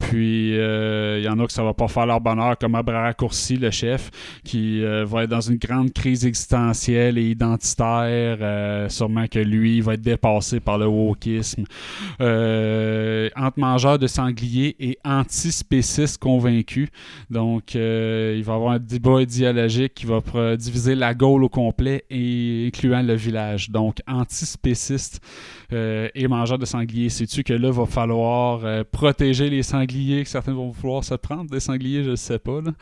Puis, euh, il y en a que ça va pas faire leur bonheur, comme Abraham Courcy, le chef, qui euh, va être dans une grande crise existentielle et identitaire. Euh, sûrement que lui, il va être dépassé par le wokisme. Euh, entre mangeur de sangliers et antispéciste convaincu. Donc, euh, il va y avoir un débat idéologique qui va diviser la Gaule au complet, et incluant le village. Donc, antispéciste et mangeur de sangliers. Sais-tu que là, va falloir protéger les sangliers, que certains vont vouloir se prendre des sangliers, je ne sais pas. là.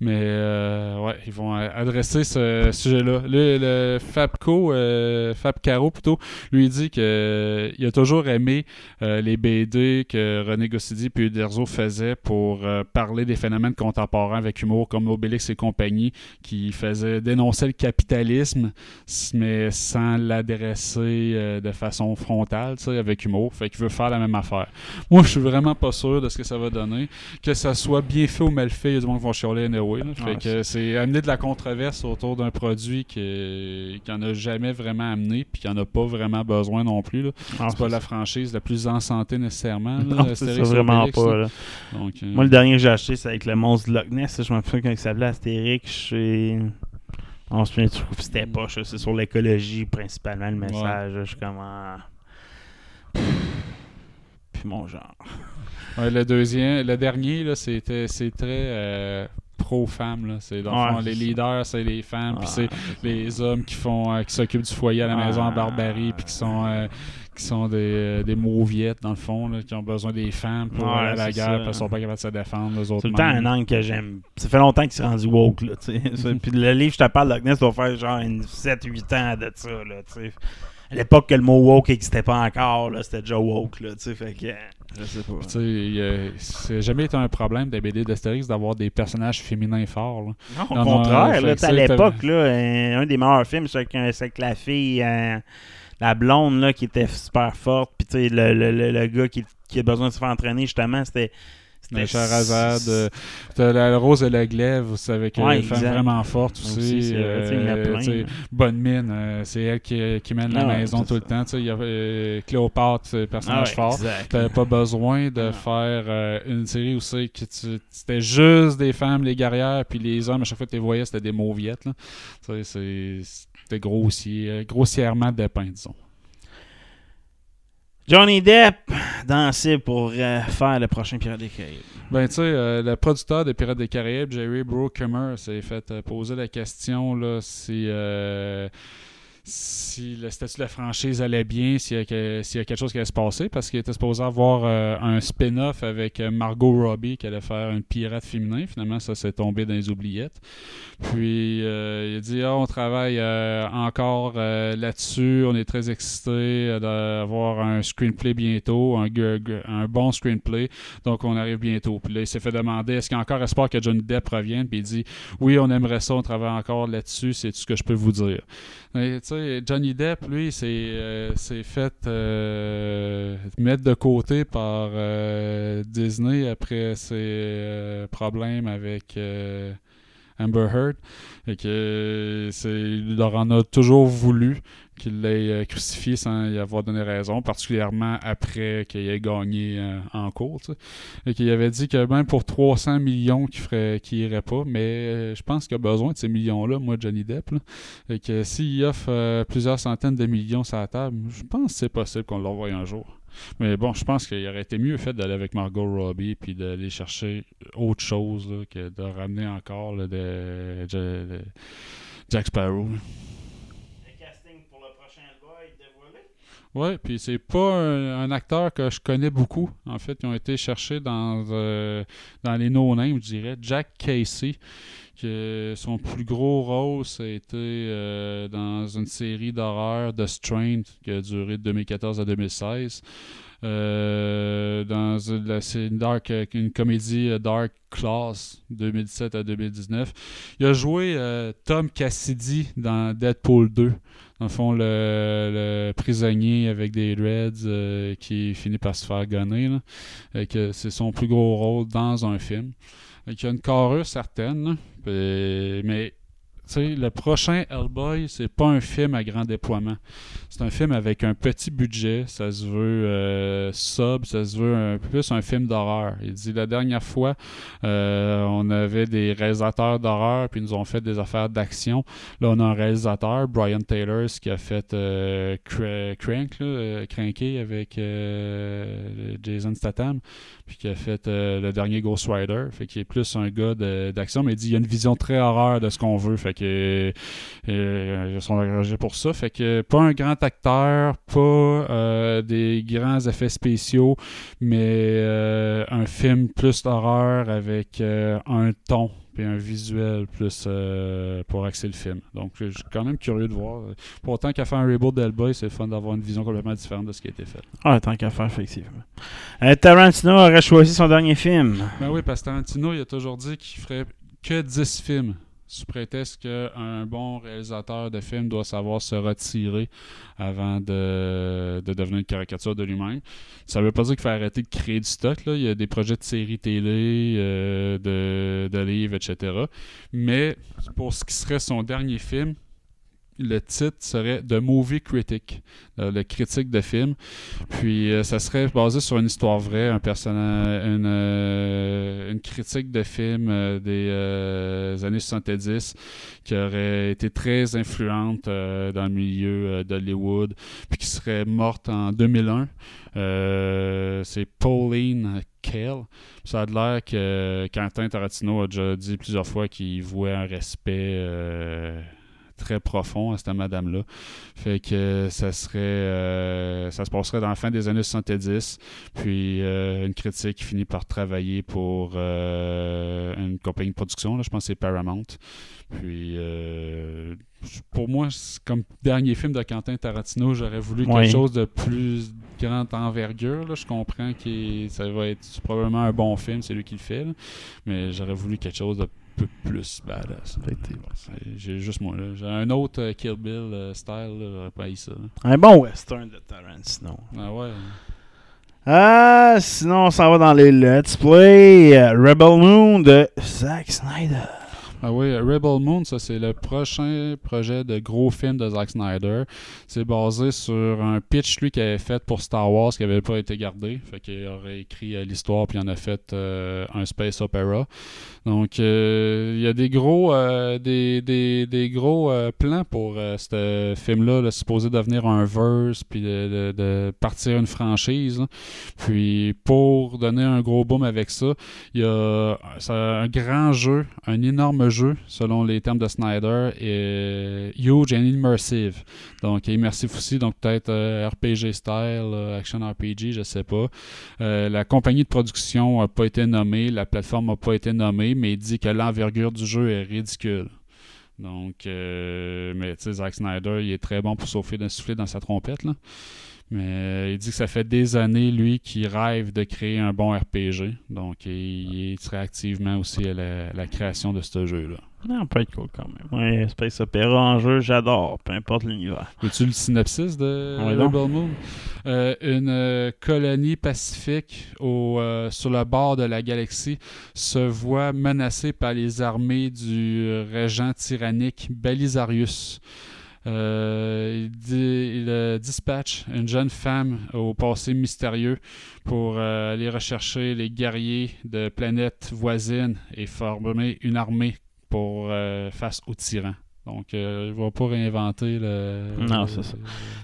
Mais ouais, ils vont adresser ce sujet-là. Le, le Fabco, euh, Fab Caro plutôt, lui dit que euh, il a toujours aimé euh, les BD que René Goscinny puis Uderzo faisaient pour euh, parler des phénomènes contemporains avec humour, comme Obélix et compagnie, qui faisaient dénoncer le capitalisme, mais sans l'adresser euh, de façon frontale, avec humour. Fait qu'il veut faire la même affaire. Moi, je suis vraiment pas sûr de ce que ça va donner. Que ça soit bien fait ou mal fait, il y a du monde qui vont chialer anyway. là. Fait que c'est amener de la controverse autour d'un produit qui qui en a jamais vraiment amené, puis qui en a pas vraiment besoin non plus. Ah, C'est pas la franchise la plus en santé nécessairement. là, Non, c'est vraiment Obélix, pas. là. Donc, euh, Moi, le dernier que j'ai acheté, c'est avec le monstre de Loch Ness. Je me souviens quand il s'appelait Astérix. chez- On se souvient, c'était pas. ça. C'est sur l'écologie principalement le message. Je suis comme. ah. Puis mon genre. Ouais, le deuxième, le dernier, là, c'était, c'est très euh, pro-femme. Là. C'est, dans le Ouais, fond, les leaders, c'est les femmes, puis c'est les hommes qui font, euh, qui s'occupent du foyer à la maison en Ah. barbarie, puis qui sont, euh, qui sont des, euh, des mauviettes, dans le fond, là, qui ont besoin des femmes pour Ouais, aller à la guerre, puis sont pas capables de se défendre, les autres. C'est le temps un angle que j'aime. Ça fait longtemps qu'il s'est rendu woke. Là, tu sais. Ça, Puis le livre, je te parle, Loch Ness doit faire genre une 7-8 ans de ça. Là, tu sais. À l'époque que le mot woke n'existait pas encore, là, c'était déjà woke. Là, tu sais, fait que. Je sais pas. C'est jamais été un problème des BD d'Astérix d'avoir des personnages féminins forts. là. Non, au contraire, là, que à l'époque, là, euh, un des meilleurs films, c'est avec la fille, euh, la blonde, là, qui était super forte, puis tu sais, le, le, le, le gars qui, qui a besoin de se faire entraîner, justement, c'était Le Charazade, euh, t'as la Rose et la Glaive, vous savez qu'elle Ouais, est une femme exact. vraiment forte Aussi, c'est il y a plein, sais, hein. bonne mine, euh, c'est elle qui, qui mène la Ah maison c'est tout le temps. Il y a euh, Cléopâtre, c'est personnage Ah ouais, fort. T'avais pas besoin de Ah. faire euh, une série où c'est que tu- c'était juste des femmes, les guerrières, puis les hommes, à chaque fois que tu les voyais, c'était des mauviettes. C'est- C'était grossier, euh, grossièrement dépeint, disons. Johnny Depp dansait pour euh, faire le prochain Pirate des Caraïbes. Ben, tu sais, euh, le producteur des Pirates des Caraïbes, Jerry Bruckheimer, s'est fait euh, poser la question là, si, si le statut de la franchise allait bien, s'il y, a quelque chose qui allait se passer, parce qu'il était supposé avoir euh, un spin-off avec euh, Margot Robbie qui allait faire un pirate féminin. Finalement, ça s'est tombé dans les oubliettes. Puis, euh, il a dit Ah, on travaille encore là-dessus, on est très excités d'avoir un screenplay bientôt, un, bon screenplay. Donc, on arrive bientôt. Puis là, il s'est fait demander est-ce qu'il y a encore espoir que Johnny Depp revienne? Puis il dit Oui, on aimerait ça, on travaille encore là-dessus, c'est tout ce que je peux vous dire. Johnny Depp, lui, euh, s'est fait euh, mettre de côté par euh, Disney après ses problèmes avec. Amber Heard et c'est il leur en a toujours voulu qu'il l'ait euh, crucifié sans y avoir donné raison, particulièrement après qu'il ait gagné euh, en cours. Et qu'il avait dit que même pour 300 millions qu'il ferait qu'il irait pas, mais euh, je pense qu'il a besoin de ces millions-là, moi, Johnny Depp. Et que s'il offre plusieurs centaines de millions sur la table, je pense que c'est possible qu'on l'envoie un jour. Mais bon, je pense qu'il aurait été mieux fait d'aller avec Margot Robbie puis d'aller chercher autre chose que de ramener encore de, Jack Sparrow. Le casting pour le prochain Hellboy Ouais, puis c'est pas un, un acteur que je connais beaucoup. En fait, ils ont été cherchés dans, euh, dans les no-names, je dirais. Jack Casey, que son plus gros rôle, ça a été euh, dans une série d'horreur de Strain qui a duré de 2014 à 2016. Euh, dans une, dark, une comédie Dark Class 2017 à 2019. Il a joué Tom Cassidy dans Deadpool 2. Dans le prisonnier avec des dreads euh, qui finit par se faire gonner. que c'est son plus gros rôle dans un film. Et qu'il y a une carrure certaine. mais le prochain Hellboy, c'est pas un film à grand déploiement. C'est un film avec un petit budget. Ça se veut euh, sub, ça se veut un, plus un film d'horreur. Il dit la dernière fois, euh, on avait des réalisateurs d'horreur, puis ils nous ont fait des affaires d'action. Là, on a un réalisateur, Brian Taylor, qui a fait euh, Cra- Crank, Cranky avec Jason Statham, puis qui a fait le dernier Ghost Rider, fait qu'il est plus un gars d'action, mais il dit il y a une vision très horreur de ce qu'on veut, fait que euh, ils sont engagés pour ça, fait que pas un grand acteur, pas euh, des grands effets spéciaux, mais euh, un film plus d'horreur avec un ton puis un visuel plus euh, pour axer le film. Donc, je suis quand même curieux de voir. Pour autant qu'à faire un reboot d'Hellboy, c'est fun d'avoir une vision complètement différente de ce qui a été fait. Ah, tant qu'à faire, effectivement. Euh, Tarantino aurait choisi son dernier film. Ben oui, parce que Tarantino, il a toujours dit qu'il ferait que 10 films. Sous prétexte qu'un bon réalisateur de film doit savoir se retirer avant de, de devenir une caricature de lui-même. Ça veut pas dire qu'il faut arrêter de créer du stock. Là. Il y a des projets de séries télé, euh, de, de livres, etc. Mais pour ce qui serait son dernier film, le titre serait The Movie Critic, euh, le critique de film. Puis euh, ça serait basé sur une histoire vraie, un personnage, une, euh, une critique de film des années 70 qui aurait été très influente dans le milieu d'Hollywood, puis qui serait morte en 2001. Euh, C'est Pauline Kael. Ça a l'air que Quentin Tarantino a déjà dit plusieurs fois qu'il vouait un respect très profond à cette madame-là. Fait que ça serait euh, ça se passerait dans la fin des années 70. Puis euh, une critique qui finit par travailler pour euh, une compagnie de production, là, je pense que c'est Paramount. Puis euh, pour moi, comme dernier film de Quentin Tarantino, j'aurais voulu Oui. quelque chose de plus grande envergure. là. Je comprends que ça va être probablement un bon film, c'est lui qui le fait. là. Mais j'aurais voulu quelque chose de peu plus badass. J'ai juste moi là. J'ai un autre euh, Kill Bill euh, style, là, j'aurais pas eu ça. là. Un bon western de Tarantino. Ah ouais. Ah, sinon, on s'en va dans les Let's Play euh, Rebel Moon de Zack Snyder. Ah oui, Rebel Moon, ça c'est le prochain projet de gros film de Zack Snyder. C'est basé sur un pitch lui qu'il avait fait pour Star Wars qui n'avait pas été gardé. Fait qu'il aurait écrit euh, l'histoire puis il en a fait euh, un space opera. Donc euh, il y a des gros euh, des, des, des gros euh, plans pour ce film-là, là, supposé devenir un verse puis de, de- partir une franchise. Puis pour donner un gros boom avec ça, il y a un grand jeu, un énorme jeu, selon les termes de Snyder, et huge and immersive. Donc, immersif aussi, donc peut-être RPG style, action RPG, je sais pas. La compagnie de production n'a pas été nommée, la plateforme n'a pas été nommée, mais il dit que l'envergure du jeu est ridicule. Donc, euh, mais tu sais, Zack Snyder, il est très bon pour souffler, souffler dans sa trompette, là. Mais euh, il dit que ça fait des années, lui, qu'il rêve de créer un bon RPG. Donc, il, il serait activement aussi à la, la création de ce jeu-là. Non, peut être cool quand même. Ouais, Space Opera en jeu, j'adore, peu importe l'univers. Veux-tu le synopsis de Oui. Rebel Moon? Euh, une euh, colonie pacifique au, euh, sur le bord de la galaxie se voit menacée par les armées du régent tyrannique Belisarius. Euh, il, dispatche une jeune femme au passé mystérieux pour euh, aller rechercher les guerriers de planètes voisines et former une armée pour euh, face aux tyrans. Donc, euh, il va pas réinventer le. Non, c'est ça.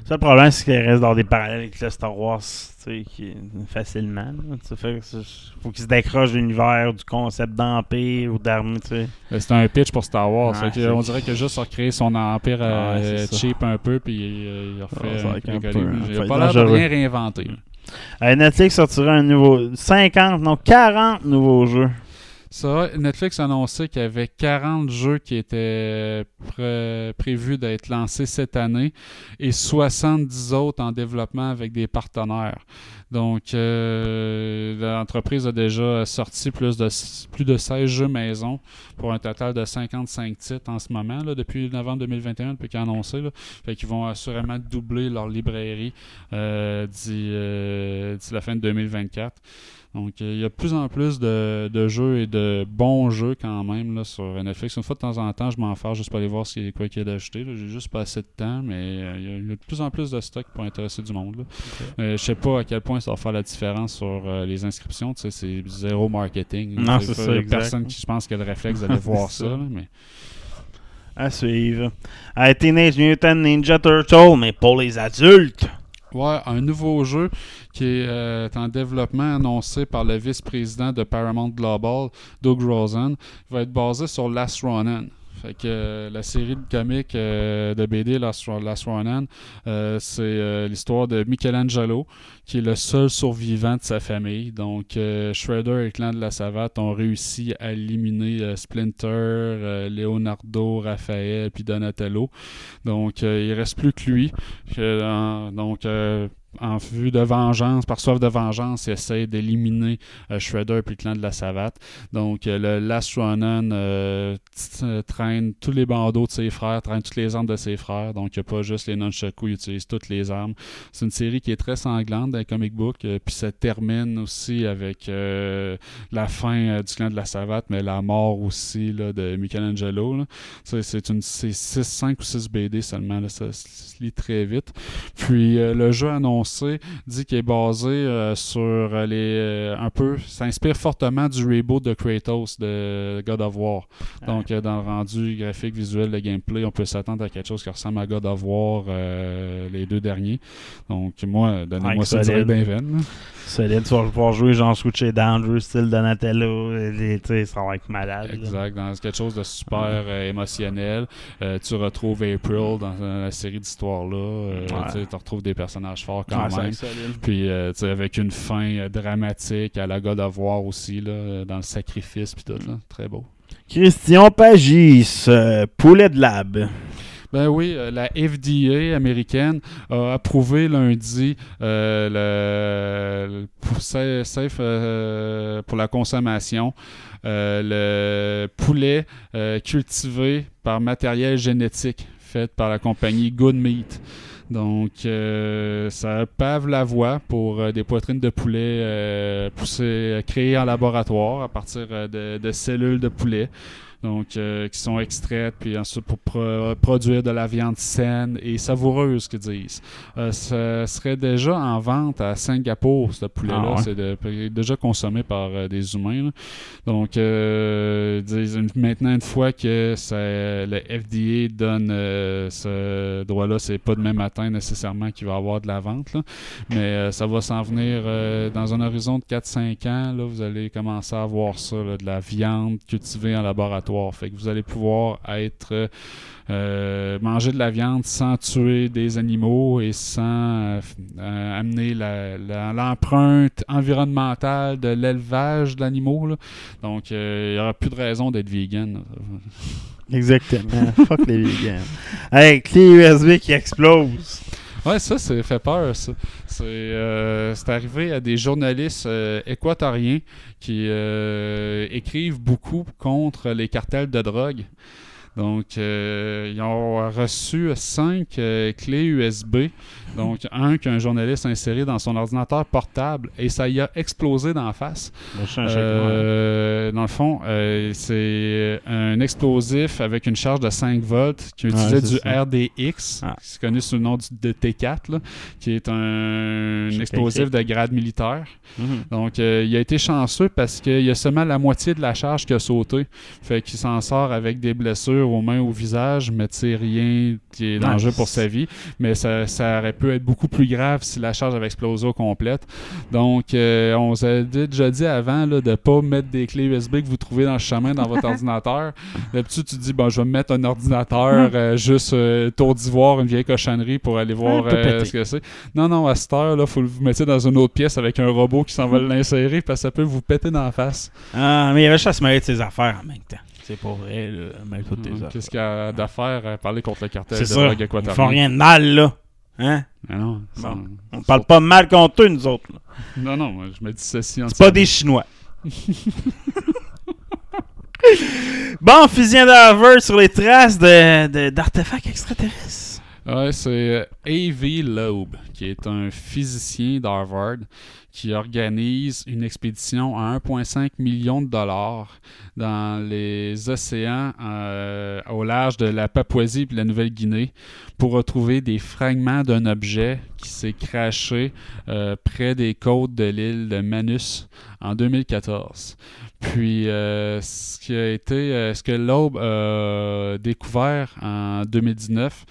Ça, le problème, c'est qu'il reste dans des parallèles avec le Star Wars, tu sais, qui, facilement. là. Tu sais, fait que faut qu'il se décroche de l'univers, du concept d'empire ou d'armée, tu sais. Euh, C'est un pitch pour Star Wars. Fait que, on dirait qu'il a juste recréé son empire euh, ça. cheap un peu, puis euh, il a refait ça un peu un peu- Il ça a va pas l'air de rien réinventer. Euh, Netflix sortira un nouveau 50, non 40 nouveaux jeux. Ça, Netflix a annoncé qu'il y avait 40 jeux qui étaient pré- prévus d'être lancés cette année et 70 autres en développement avec des partenaires. Donc, euh, l'entreprise a déjà sorti plus de, plus de 16 jeux maison pour un total de 55 titres en ce moment, depuis novembre 2021, depuis qu'ils ont annoncé. Là. Fait qu'ils vont assurément doubler leur librairie euh, euh, d'ici la fin de 2024. Donc, euh, il y a de plus en plus de, de jeux et de bons jeux quand même là, sur Netflix. Une fois de temps en temps, je m'en fais juste pour aller voir ce qu'il y a, quoi qu'il y a d'ajouté. là. J'ai juste pas assez de temps, mais euh, il y a- il y, a de plus en plus de stock pour intéresser du monde. là. Euh, je sais pas à quel point ça va faire la différence sur euh, les inscriptions. C'est zéro marketing. Non, c'est il ça, exact. personne qui, je pense, qui a le réflexe d'aller voir ça. ça. là, mais... À suivre. Euh, Teenage Mutant Ninja Turtle, mais pour les adultes. Ouais, un nouveau jeu qui est euh, en développement annoncé par le vice-président de Paramount Global, Doug Rosen, va être basé sur Last Ronin. Fait que euh, la série de comics euh, de BD Ro- Last Ronin, euh, c'est euh, l'histoire de Michelangelo, qui est le seul survivant de sa famille. Donc, Shredder et clan de la Savate ont réussi à éliminer Splinter, Leonardo, Raphaël, puis Donatello. Donc, il reste plus que lui. Donc, en vue de vengeance, par soif de vengeance, essaie d'éliminer euh, Shredder puis le clan de la Savate. Donc, euh, le Last euh, euh, traîne tous les bandeaux de ses frères, traîne toutes les armes de ses frères. Donc, il n'y a pas juste les nunchaku, il utilise toutes les armes. C'est une série qui est très sanglante dans les comic books. euh, puis ça termine aussi avec la fin du clan de la Savate, mais la mort aussi là, de Michelangelo. C'est une c'est 6, 5 ou 6 BD seulement. Ça se lit très vite. Puis le jeu annoncé dit qu'il est basé euh, sur euh, les euh, un peu s'inspire fortement du reboot de Kratos de God of War. Donc dans le rendu graphique, visuel, le gameplay, on peut s'attendre à quelque chose qui ressemble à God of War les deux derniers. Donc moi, donnez-moi ça solide. bien veine, là. Solide, tu vas pouvoir jouer genre switcher down, jouer style Donatello, et les- tu sais, ça va être malade. là. Exact, dans quelque chose de super euh, émotionnel. Euh, tu retrouves April dans la série d'histoires-là. Euh, Ouais. Tu retrouves des personnages forts quand Ouais, même. solide. Puis euh, tu sais, avec une fin euh, dramatique à la God of War aussi, là, dans le sacrifice puis tout. Là. Très beau. Christian Pagis, euh, Poulet de Lab. Ben oui, euh, la FDA américaine a approuvé lundi euh, le, le- pour safe euh, pour la consommation euh, le poulet euh, cultivé par matériel génétique fait par la compagnie Good Meat. Donc, euh, ça pave la voie pour euh, des poitrines de poulet euh, poussées, créées en laboratoire à partir euh, de cellules de poulet. Donc, euh, qui sont extraites, puis ensuite pour pro- produire de la viande saine et savoureuse, qu'ils disent. Euh, ça serait déjà en vente à Singapour, ce poulet-là. Ah ouais. C'est déjà consommé par euh, des humains. là. Donc, disent maintenant, une fois que ça- le FDA donne ce droit-là, c'est pas demain matin nécessairement qu'il va y avoir de la vente, là. mais ça va s'en venir dans un horizon de 4-5 ans. Là, vous allez commencer à voir ça, là, de la viande cultivée en laboratoire. Fait que vous allez pouvoir être euh, manger de la viande sans tuer des animaux et sans euh, amener l'empreinte environnementale de l'élevage d'animaux. là. Donc, euh, il n'y aura plus de raison d'être vegan. Exactement. Fuck les vegans. Hey, clé USB qui explose. Ouais, ça, ça fait peur, euh, c'est arrivé à des journalistes euh, équatoriens qui euh, écrivent beaucoup contre les cartels de drogue. Donc, ils ont reçu cinq clés USB. Donc, un qu'un journaliste a inséré dans son ordinateur portable et ça y a explosé d'en face. Euh, dans le fond, euh, c'est un explosif avec une charge de 5 volts qui utilisait du ça. RDX, Ah. qui est connu sous le nom de T4, là, qui est un, explosif de grade militaire. Mhm. Donc, euh, il a été chanceux parce qu'il y a seulement la moitié de la charge qui a sauté. Fait qu'il s'en sort avec des blessures aux mains, au visage, mais tu sais, rien qui est dangereux pour sa vie. Mais ça, ça aurait pu être beaucoup plus grave si la charge avait explosé au complète. Donc, euh, on vous a déjà dit avant là, de ne pas mettre des clés USB que vous trouvez dans le chemin dans votre ordinateur. D'habitude, tu te dis, bon, je vais me mettre un ordinateur euh, juste euh, tour d'ivoire, une vieille cochonnerie pour aller voir peut ce que c'est. Non, non, à cette heure, il faut que vous mettiez dans une autre pièce avec un robot qui s'en va l'insérer parce que ça peut vous péter dans la face. Ah, mais il y avait juste à se mêler de ses affaires en même temps. C'est pas vrai. Mêle toutes tes Hum, affaires. Qu'est-ce qu'il y a d'affaire à parler contre le cartel de drogue Ils équatorien? font rien de mal, là. Hein? Non, ça- Bon. On parle pas mal contre eux, nous autres. là. Non, non, moi, je me dis ceci en C'est pas des Chinois. bon, fusil d'Harvard sur les traces de- de- d'artefacts extraterrestres. Ouais, c'est euh, A.V. Loeb, qui est un physicien d'Harvard qui organise une expédition à 1,5 million de dollars dans les océans euh, au large de la Papouasie et de la Nouvelle-Guinée pour retrouver des fragments d'un objet qui s'est craché euh, près des côtes de l'île de Manus en 2014. Puis, ce qui a été, ce que Loeb a découvert en 2019,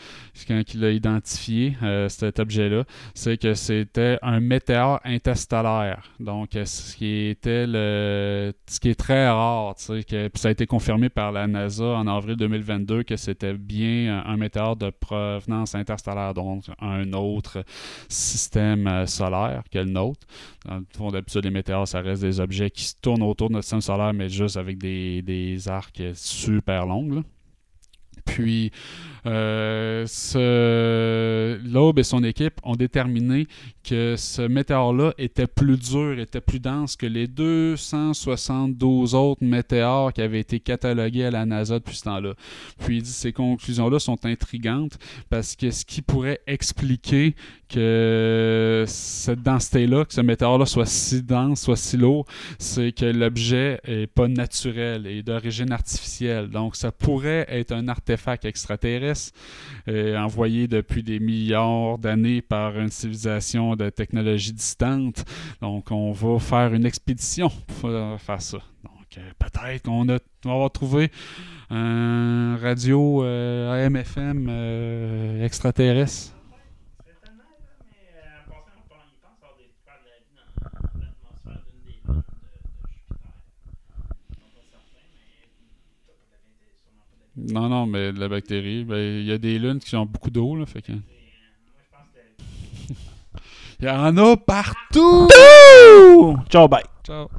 quand il a identifié euh, cet objet-là, c'est que c'était un météore interstellaire. Donc, euh, ce qui était le, ce qui est très rare, tu que, ça a été confirmé par la NASA en avril 2022 que c'était bien un, un météore de provenance interstellaire, donc un autre système euh, solaire que le nôtre. Dans d'habitude, les météores, ça reste des objets qui se tournent autour de notre système solaire, mais juste avec des, des arcs super longs. Puis, euh, ce... Loeb et son équipe ont déterminé que ce météore-là était plus dur, était plus dense que les 272 autres météores qui avaient été catalogués à la NASA depuis ce temps-là. Puis, ces conclusions-là sont intrigantes parce que ce qui pourrait expliquer que cette densité-là, que ce météore-là soit si dense, soit si lourd, c'est que l'objet est pas naturel et d'origine artificielle. Donc, ça pourrait être un artefact extraterrestre euh, envoyé depuis des milliards d'années par une civilisation de technologie distante. Donc, on va faire une expédition pour faire- ça. Donc, euh, peut-être qu'on a, on va avoir trouvé un radio euh, AM/FM euh, extraterrestre. Non, non, mais la bactérie, ben, il y a des lunes qui ont beaucoup d'eau, là, fait que... Il y en a partout! Ciao, bye. Ciao.